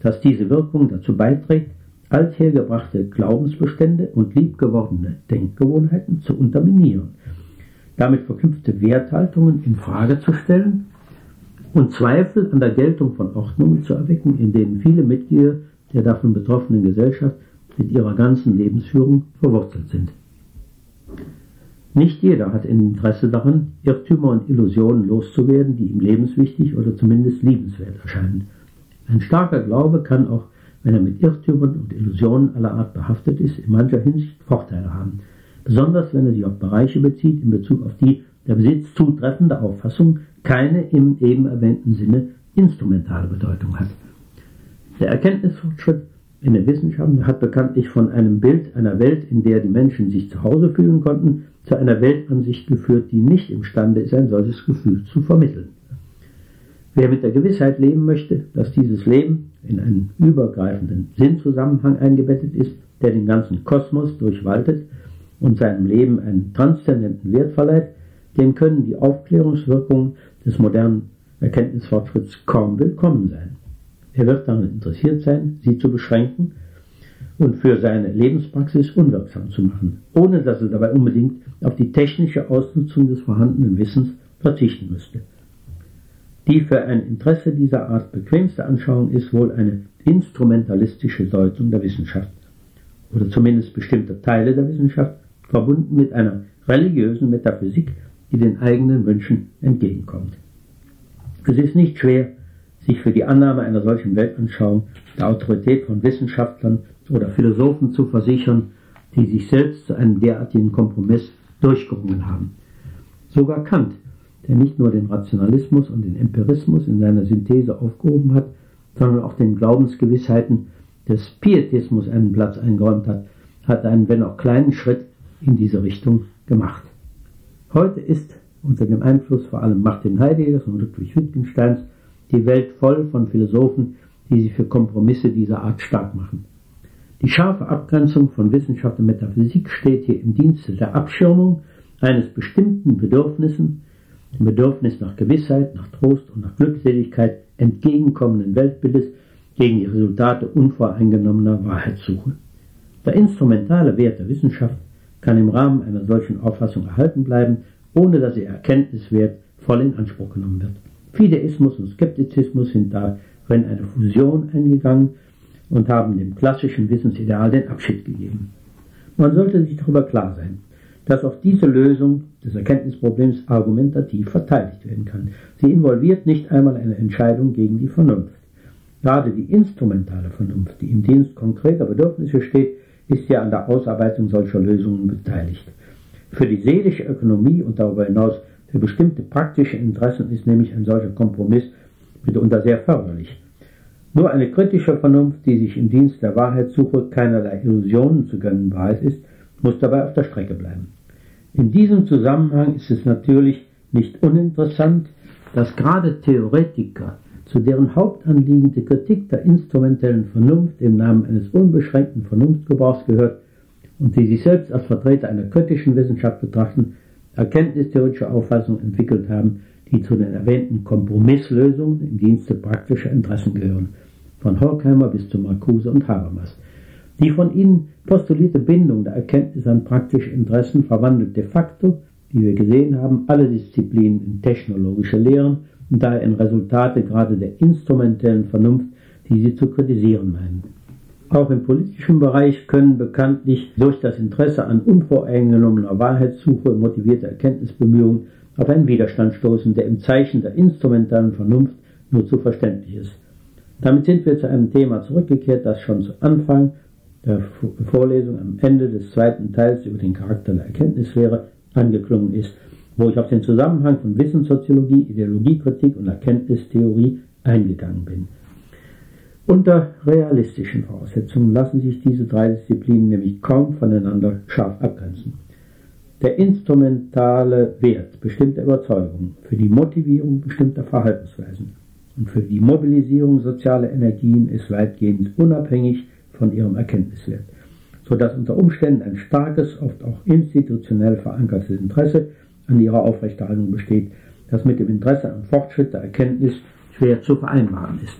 dass diese Wirkung dazu beiträgt, althergebrachte Glaubensbestände und liebgewordene Denkgewohnheiten zu unterminieren, damit verknüpfte Werthaltungen in Frage zu stellen und Zweifel an der Geltung von Ordnungen zu erwecken, in denen viele Mitglieder der davon betroffenen Gesellschaft mit ihrer ganzen Lebensführung verwurzelt sind. Nicht jeder hat ein Interesse daran, Irrtümer und Illusionen loszuwerden, die ihm lebenswichtig oder zumindest liebenswert erscheinen. Ein starker Glaube kann auch, wenn er mit Irrtümern und Illusionen aller Art behaftet ist, in mancher Hinsicht Vorteile haben, besonders wenn er sich auf Bereiche bezieht, in Bezug auf die der Besitz zutreffende Auffassung keine im eben erwähnten Sinne instrumentale Bedeutung hat. Der Erkenntnisfortschritt in den Wissenschaften hat bekanntlich von einem Bild einer Welt, in der die Menschen sich zu Hause fühlen konnten, zu einer Weltansicht geführt, die nicht imstande ist, ein solches Gefühl zu vermitteln. Wer mit der Gewissheit leben möchte, dass dieses Leben in einen übergreifenden Sinnzusammenhang eingebettet ist, der den ganzen Kosmos durchwaltet und seinem Leben einen transzendenten Wert verleiht, dem können die Aufklärungswirkungen des modernen Erkenntnisfortschritts kaum willkommen sein. Er wird daran interessiert sein, sie zu beschränken und für seine Lebenspraxis unwirksam zu machen, ohne dass er dabei unbedingt auf die technische Ausnutzung des vorhandenen Wissens verzichten müsste. Die für ein Interesse dieser Art bequemste Anschauung ist wohl eine instrumentalistische Deutung der Wissenschaft oder zumindest bestimmter Teile der Wissenschaft, verbunden mit einer religiösen Metaphysik, die den eigenen Wünschen entgegenkommt. Es ist nicht schwer, sich für die Annahme einer solchen Weltanschauung der Autorität von Wissenschaftlern oder Philosophen zu versichern, die sich selbst zu einem derartigen Kompromiss durchgerungen haben. Sogar Kant, der nicht nur den Rationalismus und den Empirismus in seiner Synthese aufgehoben hat, sondern auch den Glaubensgewissheiten des Pietismus einen Platz eingeräumt hat, hat einen, wenn auch kleinen Schritt in diese Richtung gemacht. Heute ist unter dem Einfluss vor allem Martin Heideggers und Ludwig Wittgensteins die Welt voll von Philosophen, die sich für Kompromisse dieser Art stark machen. Die scharfe Abgrenzung von Wissenschaft und Metaphysik steht hier im Dienste der Abschirmung eines bestimmten Bedürfnissen, dem Bedürfnis nach Gewissheit, nach Trost und nach Glückseligkeit entgegenkommenden Weltbildes gegen die Resultate unvoreingenommener Wahrheitssuche. Der instrumentale Wert der Wissenschaft kann im Rahmen einer solchen Auffassung erhalten bleiben, ohne dass ihr Erkenntniswert voll in Anspruch genommen wird. Fideismus und Skeptizismus sind darin eine Fusion eingegangen und haben dem klassischen Wissensideal den Abschied gegeben. Man sollte sich darüber klar sein, dass auch diese Lösung des Erkenntnisproblems argumentativ verteidigt werden kann. Sie involviert nicht einmal eine Entscheidung gegen die Vernunft. Gerade die instrumentale Vernunft, die im Dienst konkreter Bedürfnisse steht, ist ja an der Ausarbeitung solcher Lösungen beteiligt. Für die seelische Ökonomie und darüber hinaus für bestimmte praktische Interessen ist nämlich ein solcher Kompromiss mitunter sehr förderlich. Nur eine kritische Vernunft, die sich im Dienst der Wahrheitssuche keinerlei Illusionen zu gönnen bereit ist, muss dabei auf der Strecke bleiben. In diesem Zusammenhang ist es natürlich nicht uninteressant, dass gerade Theoretiker, zu deren Hauptanliegen die Kritik der instrumentellen Vernunft im Namen eines unbeschränkten Vernunftgebrauchs gehört und die sich selbst als Vertreter einer kritischen Wissenschaft betrachten, erkenntnistheoretische Auffassungen entwickelt haben, die zu den erwähnten Kompromisslösungen im Dienste praktischer Interessen gehören, von Horkheimer bis zu Marcuse und Habermas. Die von ihnen postulierte Bindung der Erkenntnis an praktische Interessen verwandelt de facto, wie wir gesehen haben, alle Disziplinen in technologische Lehren und daher in Resultate gerade der instrumentellen Vernunft, die sie zu kritisieren meinen. Auch im politischen Bereich können bekanntlich durch das Interesse an unvoreingenommener Wahrheitssuche motivierte Erkenntnisbemühungen auf einen Widerstand stoßen, der im Zeichen der instrumentalen Vernunft nur zu verständlich ist. Damit sind wir zu einem Thema zurückgekehrt, das schon zu Anfang der Vorlesung am Ende des zweiten Teils über den Charakter der Erkenntnislehre angeklungen ist, wo ich auf den Zusammenhang von Wissenssoziologie, Ideologiekritik und Erkenntnistheorie eingegangen bin. Unter realistischen Voraussetzungen lassen sich diese drei Disziplinen nämlich kaum voneinander scharf abgrenzen. Der instrumentale Wert bestimmter Überzeugungen für die Motivierung bestimmter Verhaltensweisen und für die Mobilisierung sozialer Energien ist weitgehend unabhängig von ihrem Erkenntniswert, sodass unter Umständen ein starkes, oft auch institutionell verankertes Interesse an ihrer Aufrechterhaltung besteht, das mit dem Interesse am Fortschritt der Erkenntnis schwer zu vereinbaren ist.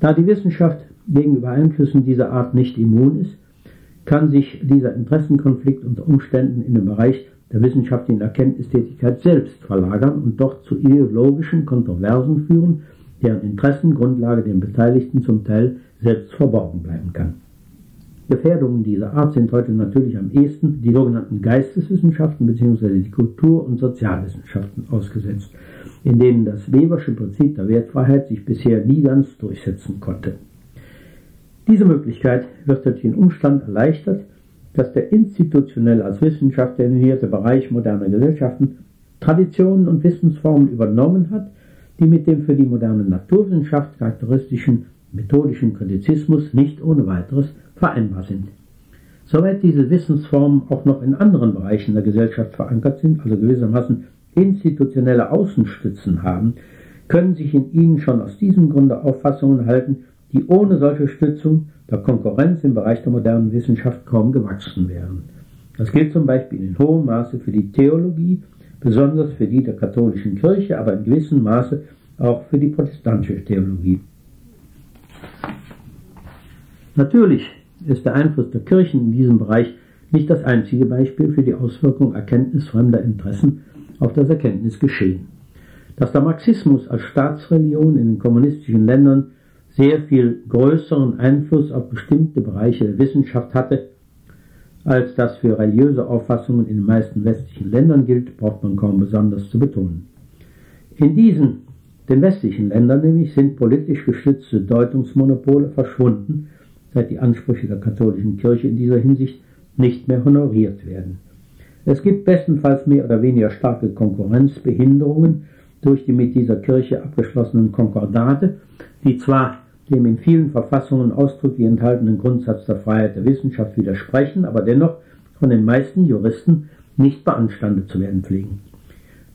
Da die Wissenschaft gegenüber Einflüssen dieser Art nicht immun ist, kann sich dieser Interessenkonflikt unter Umständen in den Bereich der wissenschaftlichen Erkenntnistätigkeit selbst verlagern und dort zu ideologischen Kontroversen führen, deren Interessengrundlage den Beteiligten zum Teil selbst verborgen bleiben kann. Gefährdungen dieser Art sind heute natürlich am ehesten die sogenannten Geisteswissenschaften bzw. die Kultur- und Sozialwissenschaften ausgesetzt, in denen das Webersche Prinzip der Wertfreiheit sich bisher nie ganz durchsetzen konnte. Diese Möglichkeit wird durch den Umstand erleichtert, dass der institutionell als Wissenschaft definierte Bereich moderner Gesellschaften Traditionen und Wissensformen übernommen hat, die mit dem für die moderne Naturwissenschaft charakteristischen methodischen Kritizismus nicht ohne weiteres vereinbar sind. Soweit diese Wissensformen auch noch in anderen Bereichen der Gesellschaft verankert sind, also gewissermaßen institutionelle Außenstützen haben, können sich in ihnen schon aus diesem Grunde Auffassungen halten, die ohne solche Stützung der Konkurrenz im Bereich der modernen Wissenschaft kaum gewachsen wären. Das gilt zum Beispiel in hohem Maße für die Theologie, besonders für die der katholischen Kirche, aber in gewissem Maße auch für die protestantische Theologie. Natürlich ist der Einfluss der Kirchen in diesem Bereich nicht das einzige Beispiel für die Auswirkung erkenntnisfremder Interessen auf das Erkenntnisgeschehen. Dass der Marxismus als Staatsreligion in den kommunistischen Ländern sehr viel größeren Einfluss auf bestimmte Bereiche der Wissenschaft hatte, als das für religiöse Auffassungen in den meisten westlichen Ländern gilt, braucht man kaum besonders zu betonen. In diesen, den westlichen Ländern nämlich, sind politisch gestützte Deutungsmonopole verschwunden, seit die Ansprüche der katholischen Kirche in dieser Hinsicht nicht mehr honoriert werden. Es gibt bestenfalls mehr oder weniger starke Konkurrenzbehinderungen durch die mit dieser Kirche abgeschlossenen Konkordate, die zwar dem in vielen Verfassungen ausdrücklich enthaltenen Grundsatz der Freiheit der Wissenschaft widersprechen, aber dennoch von den meisten Juristen nicht beanstandet zu werden pflegen.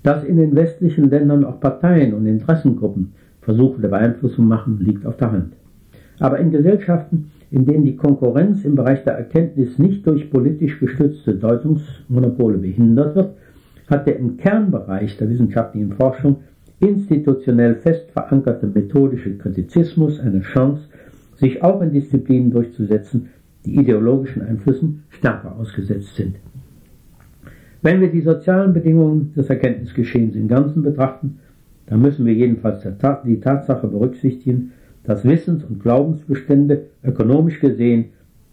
Dass in den westlichen Ländern auch Parteien und Interessengruppen Versuche der Beeinflussung machen, liegt auf der Hand. Aber in Gesellschaften, in denen die Konkurrenz im Bereich der Erkenntnis nicht durch politisch gestützte Deutungsmonopole behindert wird, hat der im Kernbereich der wissenschaftlichen Forschung institutionell fest verankerte methodische Kritizismus eine Chance, sich auch in Disziplinen durchzusetzen, die ideologischen Einflüssen stärker ausgesetzt sind. Wenn wir die sozialen Bedingungen des Erkenntnisgeschehens im Ganzen betrachten, dann müssen wir jedenfalls die Tatsache berücksichtigen, dass Wissens- und Glaubensbestände ökonomisch gesehen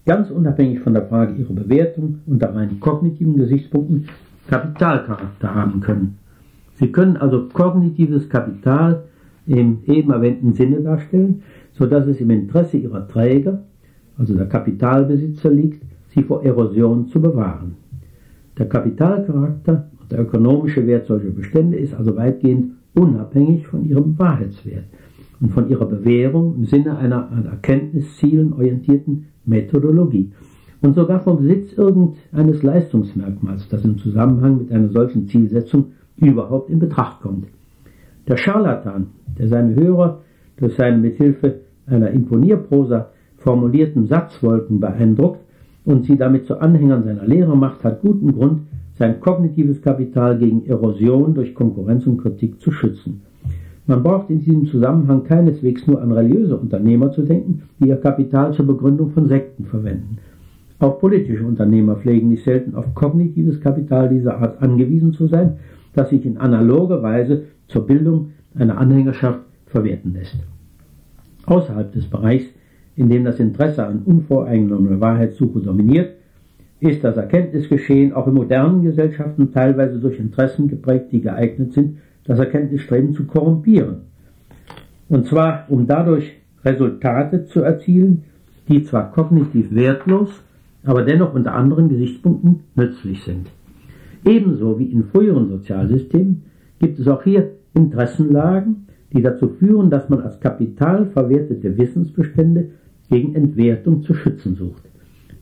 ganz unabhängig von der Frage ihrer Bewertung unter rein kognitiven Gesichtspunkten Kapitalcharakter haben können. Sie können also kognitives Kapital im eben erwähnten Sinne darstellen, so dass es im Interesse ihrer Träger, also der Kapitalbesitzer liegt, sie vor Erosion zu bewahren. Der Kapitalcharakter und der ökonomische Wert solcher Bestände ist also weitgehend unabhängig von ihrem Wahrheitswert. und von ihrer Bewährung im Sinne einer an Erkenntniszielen orientierten Methodologie und sogar vom Besitz irgendeines Leistungsmerkmals, das im Zusammenhang mit einer solchen Zielsetzung überhaupt in Betracht kommt. Der Scharlatan, der seine Hörer durch seine mithilfe einer Imponierprosa formulierten Satzwolken beeindruckt und sie damit zu Anhängern seiner Lehre macht, hat guten Grund, sein kognitives Kapital gegen Erosion durch Konkurrenz und Kritik zu schützen. Man braucht in diesem Zusammenhang keineswegs nur an religiöse Unternehmer zu denken, die ihr Kapital zur Begründung von Sekten verwenden. Auch politische Unternehmer pflegen nicht selten auf kognitives Kapital dieser Art angewiesen zu sein, das sich in analoger Weise zur Bildung einer Anhängerschaft verwerten lässt. Außerhalb des Bereichs, in dem das Interesse an unvoreingenommener Wahrheitssuche dominiert, ist das Erkenntnisgeschehen auch in modernen Gesellschaften teilweise durch Interessen geprägt, die geeignet sind, das Erkenntnisstreben zu korrumpieren. Und zwar, um dadurch Resultate zu erzielen, die zwar kognitiv wertlos, aber dennoch unter anderen Gesichtspunkten nützlich sind. Ebenso wie in früheren Sozialsystemen gibt es auch hier Interessenlagen, die dazu führen, dass man als Kapital verwertete Wissensbestände gegen Entwertung zu schützen sucht.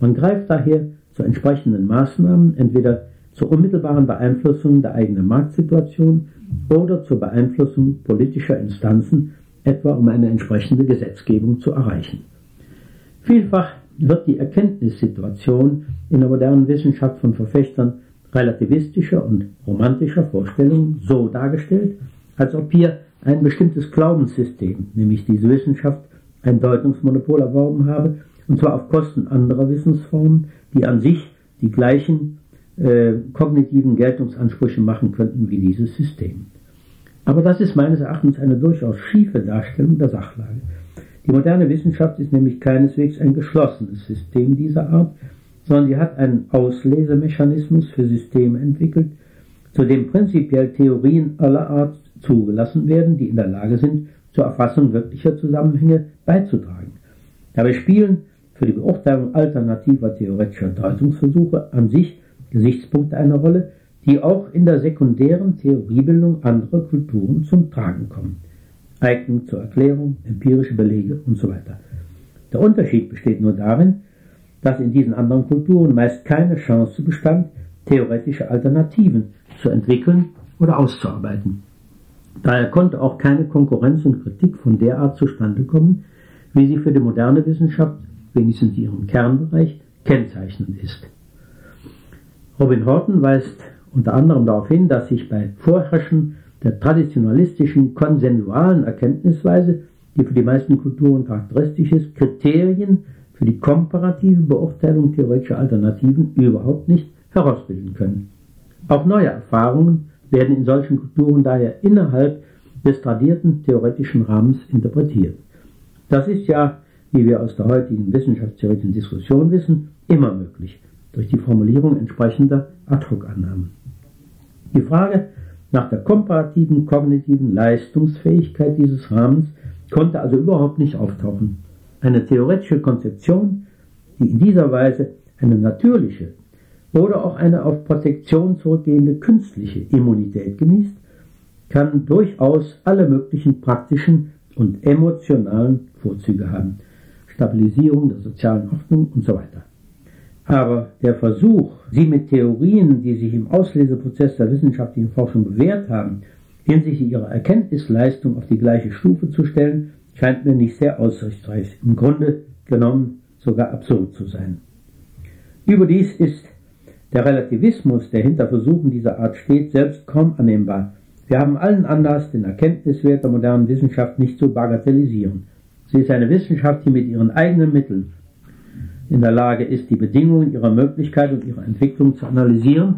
Man greift daher zu entsprechenden Maßnahmen, entweder zur unmittelbaren Beeinflussung der eigenen Marktsituation oder zur Beeinflussung politischer Instanzen, etwa um eine entsprechende Gesetzgebung zu erreichen. Vielfach wird die Erkenntnissituation in der modernen Wissenschaft von Verfechtern relativistischer und romantischer Vorstellungen so dargestellt, als ob hier ein bestimmtes Glaubenssystem, nämlich diese Wissenschaft, ein Deutungsmonopol erworben habe, und zwar auf Kosten anderer Wissensformen, die an sich die gleichen äh, kognitiven Geltungsansprüche machen könnten wie dieses System. Aber das ist meines Erachtens eine durchaus schiefe Darstellung der Sachlage. Die moderne Wissenschaft ist nämlich keineswegs ein geschlossenes System dieser Art, sondern sie hat einen Auslesemechanismus für Systeme entwickelt, zu dem prinzipiell Theorien aller Art zugelassen werden, die in der Lage sind, zur Erfassung wirklicher Zusammenhänge beizutragen. Dabei spielen für die Beurteilung alternativer theoretischer Deutungsversuche an sich Gesichtspunkte eine Rolle, die auch in der sekundären Theoriebildung anderer Kulturen zum Tragen kommen. Eignung zur Erklärung, empirische Belege und so weiter. Der Unterschied besteht nur darin, dass in diesen anderen Kulturen meist keine Chance bestand, theoretische Alternativen zu entwickeln oder auszuarbeiten. Daher konnte auch keine Konkurrenz und Kritik von der Art zustande kommen, wie sie für die moderne Wissenschaft, wenigstens in ihrem Kernbereich, kennzeichnend ist. Robin Horton weist unter anderem darauf hin, dass sich bei Vorherrschen der traditionalistischen konsensualen Erkenntnisweise, die für die meisten Kulturen charakteristisch ist, Kriterien für die komparative Beurteilung theoretischer Alternativen überhaupt nicht herausbilden können. Auch neue Erfahrungen werden in solchen Kulturen daher innerhalb des tradierten theoretischen Rahmens interpretiert. Das ist ja, wie wir aus der heutigen wissenschaftstheoretischen Diskussion wissen, immer möglich durch die Formulierung entsprechender Ad-hoc-Annahmen. Die Frage nach der komparativen kognitiven Leistungsfähigkeit dieses Rahmens konnte also überhaupt nicht auftauchen. Eine theoretische Konzeption, die in dieser Weise eine natürliche oder auch eine auf Protektion zurückgehende künstliche Immunität genießt, kann durchaus alle möglichen praktischen und emotionalen Vorzüge haben. Stabilisierung der sozialen Ordnung und so weiter. Aber der Versuch, sie mit Theorien, die sich im Ausleseprozess der wissenschaftlichen Forschung bewährt haben, hinsichtlich ihrer Erkenntnisleistung auf die gleiche Stufe zu stellen, scheint mir nicht sehr aussichtsreich, im Grunde genommen sogar absurd zu sein. Überdies ist der Relativismus, der hinter Versuchen dieser Art steht, selbst kaum annehmbar. Wir haben allen Anlass, den Erkenntniswert der modernen Wissenschaft nicht zu bagatellisieren. Sie ist eine Wissenschaft, die mit ihren eigenen Mitteln in der Lage ist, die Bedingungen ihrer Möglichkeit und ihrer Entwicklung zu analysieren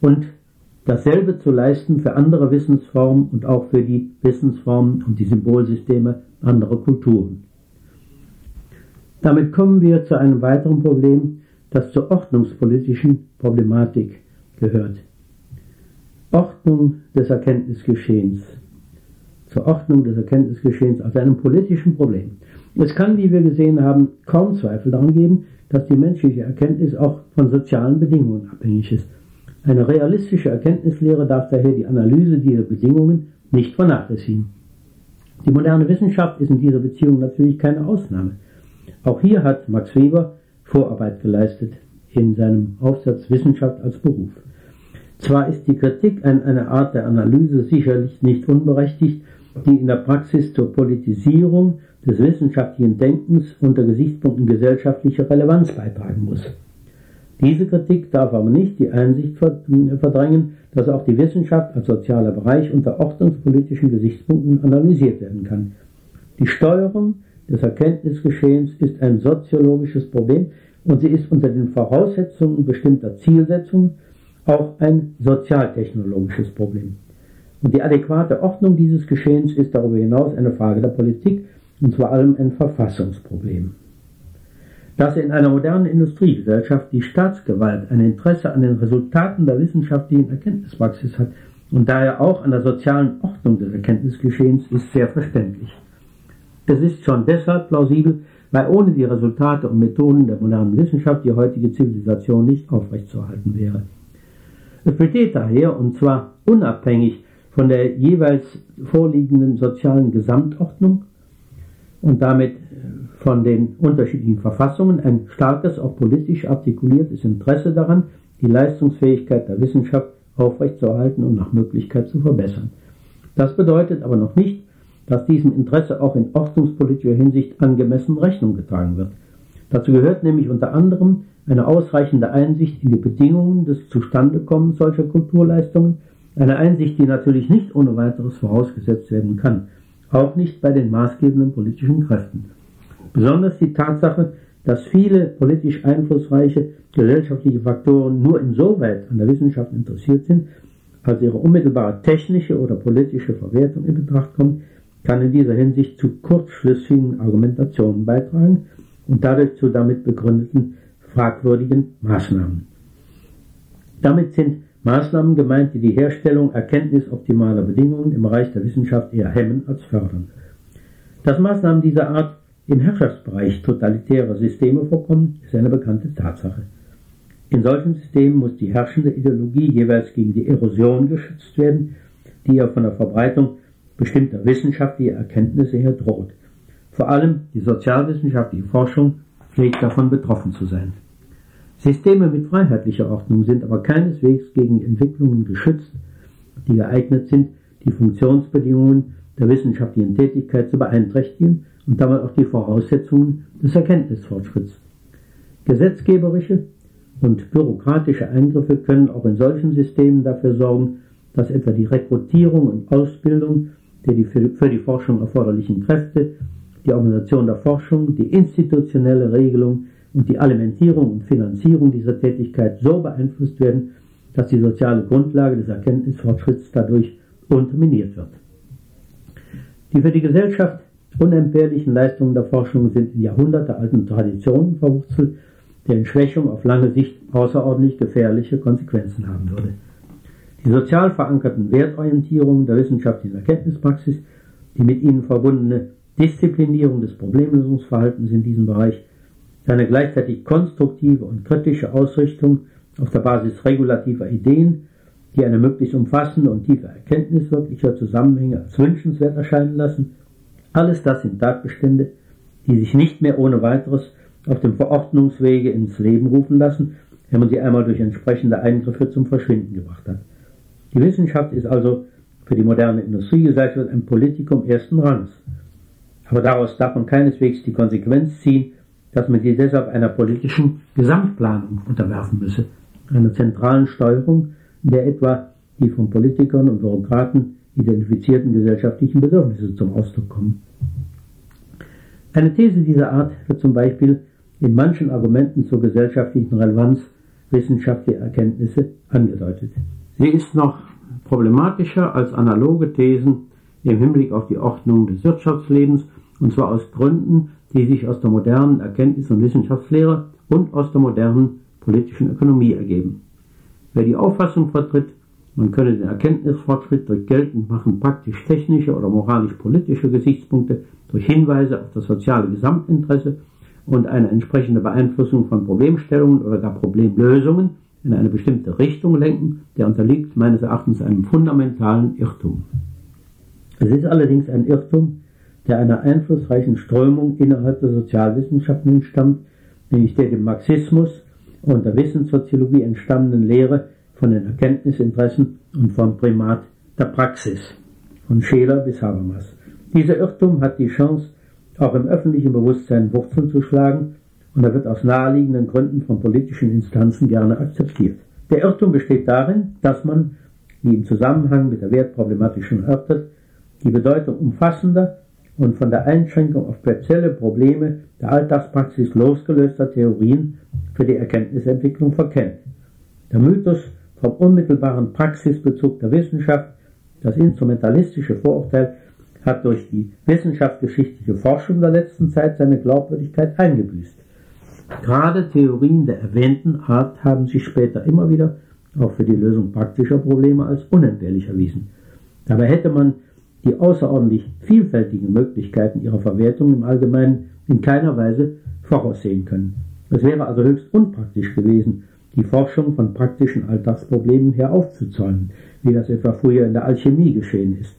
und dasselbe zu leisten für andere Wissensformen und auch für die Wissensformen und die Symbolsysteme anderer Kulturen. Damit kommen wir zu einem weiteren Problem, das zur ordnungspolitischen Problematik gehört. Ordnung des Erkenntnisgeschehens. Zur Ordnung des Erkenntnisgeschehens als einem politischen Problem. Es kann, wie wir gesehen haben, kaum Zweifel daran geben, dass die menschliche Erkenntnis auch von sozialen Bedingungen abhängig ist. Eine realistische Erkenntnislehre darf daher die Analyse dieser Bedingungen nicht vernachlässigen. Die moderne Wissenschaft ist in dieser Beziehung natürlich keine Ausnahme. Auch hier hat Max Weber Vorarbeit geleistet in seinem Aufsatz Wissenschaft als Beruf. Zwar ist die Kritik an einer Art der Analyse sicherlich nicht unberechtigt, die in der Praxis zur Politisierung des wissenschaftlichen Denkens unter Gesichtspunkten gesellschaftlicher Relevanz beitragen muss. Diese Kritik darf aber nicht die Einsicht verdrängen, dass auch die Wissenschaft als sozialer Bereich unter ordnungspolitischen Gesichtspunkten analysiert werden kann. Die Steuerung des Erkenntnisgeschehens ist ein soziologisches Problem und sie ist unter den Voraussetzungen bestimmter Zielsetzungen auch ein sozialtechnologisches Problem. Und die adäquate Ordnung dieses Geschehens ist darüber hinaus eine Frage der Politik und vor allem ein Verfassungsproblem. Dass in einer modernen Industriegesellschaft die Staatsgewalt ein Interesse an den Resultaten der wissenschaftlichen Erkenntnispraxis hat und daher auch an der sozialen Ordnung des Erkenntnisgeschehens, ist sehr verständlich. Es ist schon deshalb plausibel, weil ohne die Resultate und Methoden der modernen Wissenschaft die heutige Zivilisation nicht aufrechtzuerhalten wäre. Es besteht daher, und zwar unabhängig von der jeweils vorliegenden sozialen Gesamtordnung und damit von den unterschiedlichen Verfassungen, ein starkes, auch politisch artikuliertes Interesse daran, die Leistungsfähigkeit der Wissenschaft aufrechtzuerhalten und nach Möglichkeit zu verbessern. Das bedeutet aber noch nicht, dass diesem Interesse auch in ordnungspolitischer Hinsicht angemessen Rechnung getragen wird. Dazu gehört nämlich unter anderem eine ausreichende Einsicht in die Bedingungen des Zustandekommens solcher Kulturleistungen, eine Einsicht, die natürlich nicht ohne weiteres vorausgesetzt werden kann, auch nicht bei den maßgebenden politischen Kräften. Besonders die Tatsache, dass viele politisch einflussreiche gesellschaftliche Faktoren nur insoweit an der Wissenschaft interessiert sind, als ihre unmittelbare technische oder politische Verwertung in Betracht kommt, kann in dieser Hinsicht zu kurzschlüssigen Argumentationen beitragen und dadurch zu damit begründeten fragwürdigen Maßnahmen. Damit sind Maßnahmen gemeint, die die Herstellung erkenntnisoptimaler Bedingungen im Bereich der Wissenschaft eher hemmen als fördern. Dass Maßnahmen dieser Art im Herrschaftsbereich totalitärer Systeme vorkommen, ist eine bekannte Tatsache. In solchen Systemen muss die herrschende Ideologie jeweils gegen die Erosion geschützt werden, die ja von der Verbreitung bestimmter wissenschaftlicher Erkenntnisse her droht. Vor allem die sozialwissenschaftliche Forschung pflegt davon betroffen zu sein. Systeme mit freiheitlicher Ordnung sind aber keineswegs gegen Entwicklungen geschützt, die geeignet sind, die Funktionsbedingungen der wissenschaftlichen Tätigkeit zu beeinträchtigen und damit auch die Voraussetzungen des Erkenntnisfortschritts. Gesetzgeberische und bürokratische Eingriffe können auch in solchen Systemen dafür sorgen, dass etwa die Rekrutierung und Ausbildung der die für die Forschung erforderlichen Kräfte, die Organisation der Forschung, die institutionelle Regelung und die Alimentierung und Finanzierung dieser Tätigkeit so beeinflusst werden, dass die soziale Grundlage des Erkenntnisfortschritts dadurch unterminiert wird. Die für die Gesellschaft unentbehrlichen Leistungen der Forschung sind in jahrhundertealten Traditionen verwurzelt, deren Schwächung auf lange Sicht außerordentlich gefährliche Konsequenzen haben würde. Die sozial verankerten Wertorientierungen der wissenschaftlichen Erkenntnispraxis, die mit ihnen verbundene Disziplinierung des Problemlösungsverhaltens in diesem Bereich seine gleichzeitig konstruktive und kritische Ausrichtung auf der Basis regulativer Ideen, die eine möglichst umfassende und tiefe Erkenntnis wirklicher Zusammenhänge als wünschenswert erscheinen lassen, alles das sind Tatbestände, die sich nicht mehr ohne weiteres auf dem Verordnungswege ins Leben rufen lassen, wenn man sie einmal durch entsprechende Eingriffe zum Verschwinden gebracht hat. Die Wissenschaft ist also für die moderne Industriegesellschaft ein Politikum ersten Rangs. Aber daraus darf man keineswegs die Konsequenz ziehen, dass man sie deshalb einer politischen Gesamtplanung unterwerfen müsse, einer zentralen Steuerung, in der etwa die von Politikern und Bürokraten identifizierten gesellschaftlichen Bedürfnisse zum Ausdruck kommen. Eine These dieser Art wird zum Beispiel in manchen Argumenten zur gesellschaftlichen Relevanz wissenschaftlicher Erkenntnisse angedeutet. Sie ist noch problematischer als analoge Thesen im Hinblick auf die Ordnung des Wirtschaftslebens, und zwar aus Gründen, die sich aus der modernen Erkenntnis- und Wissenschaftslehre und aus der modernen politischen Ökonomie ergeben. Wer die Auffassung vertritt, man könne den Erkenntnisfortschritt durch Geltendmachen praktisch-technische oder moralisch-politische Gesichtspunkte durch Hinweise auf das soziale Gesamtinteresse und eine entsprechende Beeinflussung von Problemstellungen oder gar Problemlösungen in eine bestimmte Richtung lenken, der unterliegt meines Erachtens einem fundamentalen Irrtum. Es ist allerdings ein Irrtum, der einer einflussreichen Strömung innerhalb der Sozialwissenschaften entstammt, nämlich der dem Marxismus und der Wissenssoziologie entstammenden Lehre von den Erkenntnisinteressen und vom Primat der Praxis, von Scheler bis Habermas. Dieser Irrtum hat die Chance, auch im öffentlichen Bewusstsein Wurzeln zu schlagen und er wird aus naheliegenden Gründen von politischen Instanzen gerne akzeptiert. Der Irrtum besteht darin, dass man, wie im Zusammenhang mit der Wertproblematik schon erörtert, die Bedeutung umfassender und von der Einschränkung auf spezielle Probleme der Alltagspraxis losgelöster Theorien für die Erkenntnisentwicklung verkennt. Der Mythos vom unmittelbaren Praxisbezug der Wissenschaft, das instrumentalistische Vorurteil, hat durch die wissenschaftsgeschichtliche Forschung der letzten Zeit seine Glaubwürdigkeit eingebüßt. Gerade Theorien der erwähnten Art haben sich später immer wieder auch für die Lösung praktischer Probleme als unentbehrlich erwiesen. Dabei hätte man die außerordentlich vielfältigen Möglichkeiten ihrer Verwertung im Allgemeinen in keiner Weise voraussehen können. Es wäre also höchst unpraktisch gewesen, die Forschung von praktischen Alltagsproblemen her aufzuzäumen, wie das etwa früher in der Alchemie geschehen ist.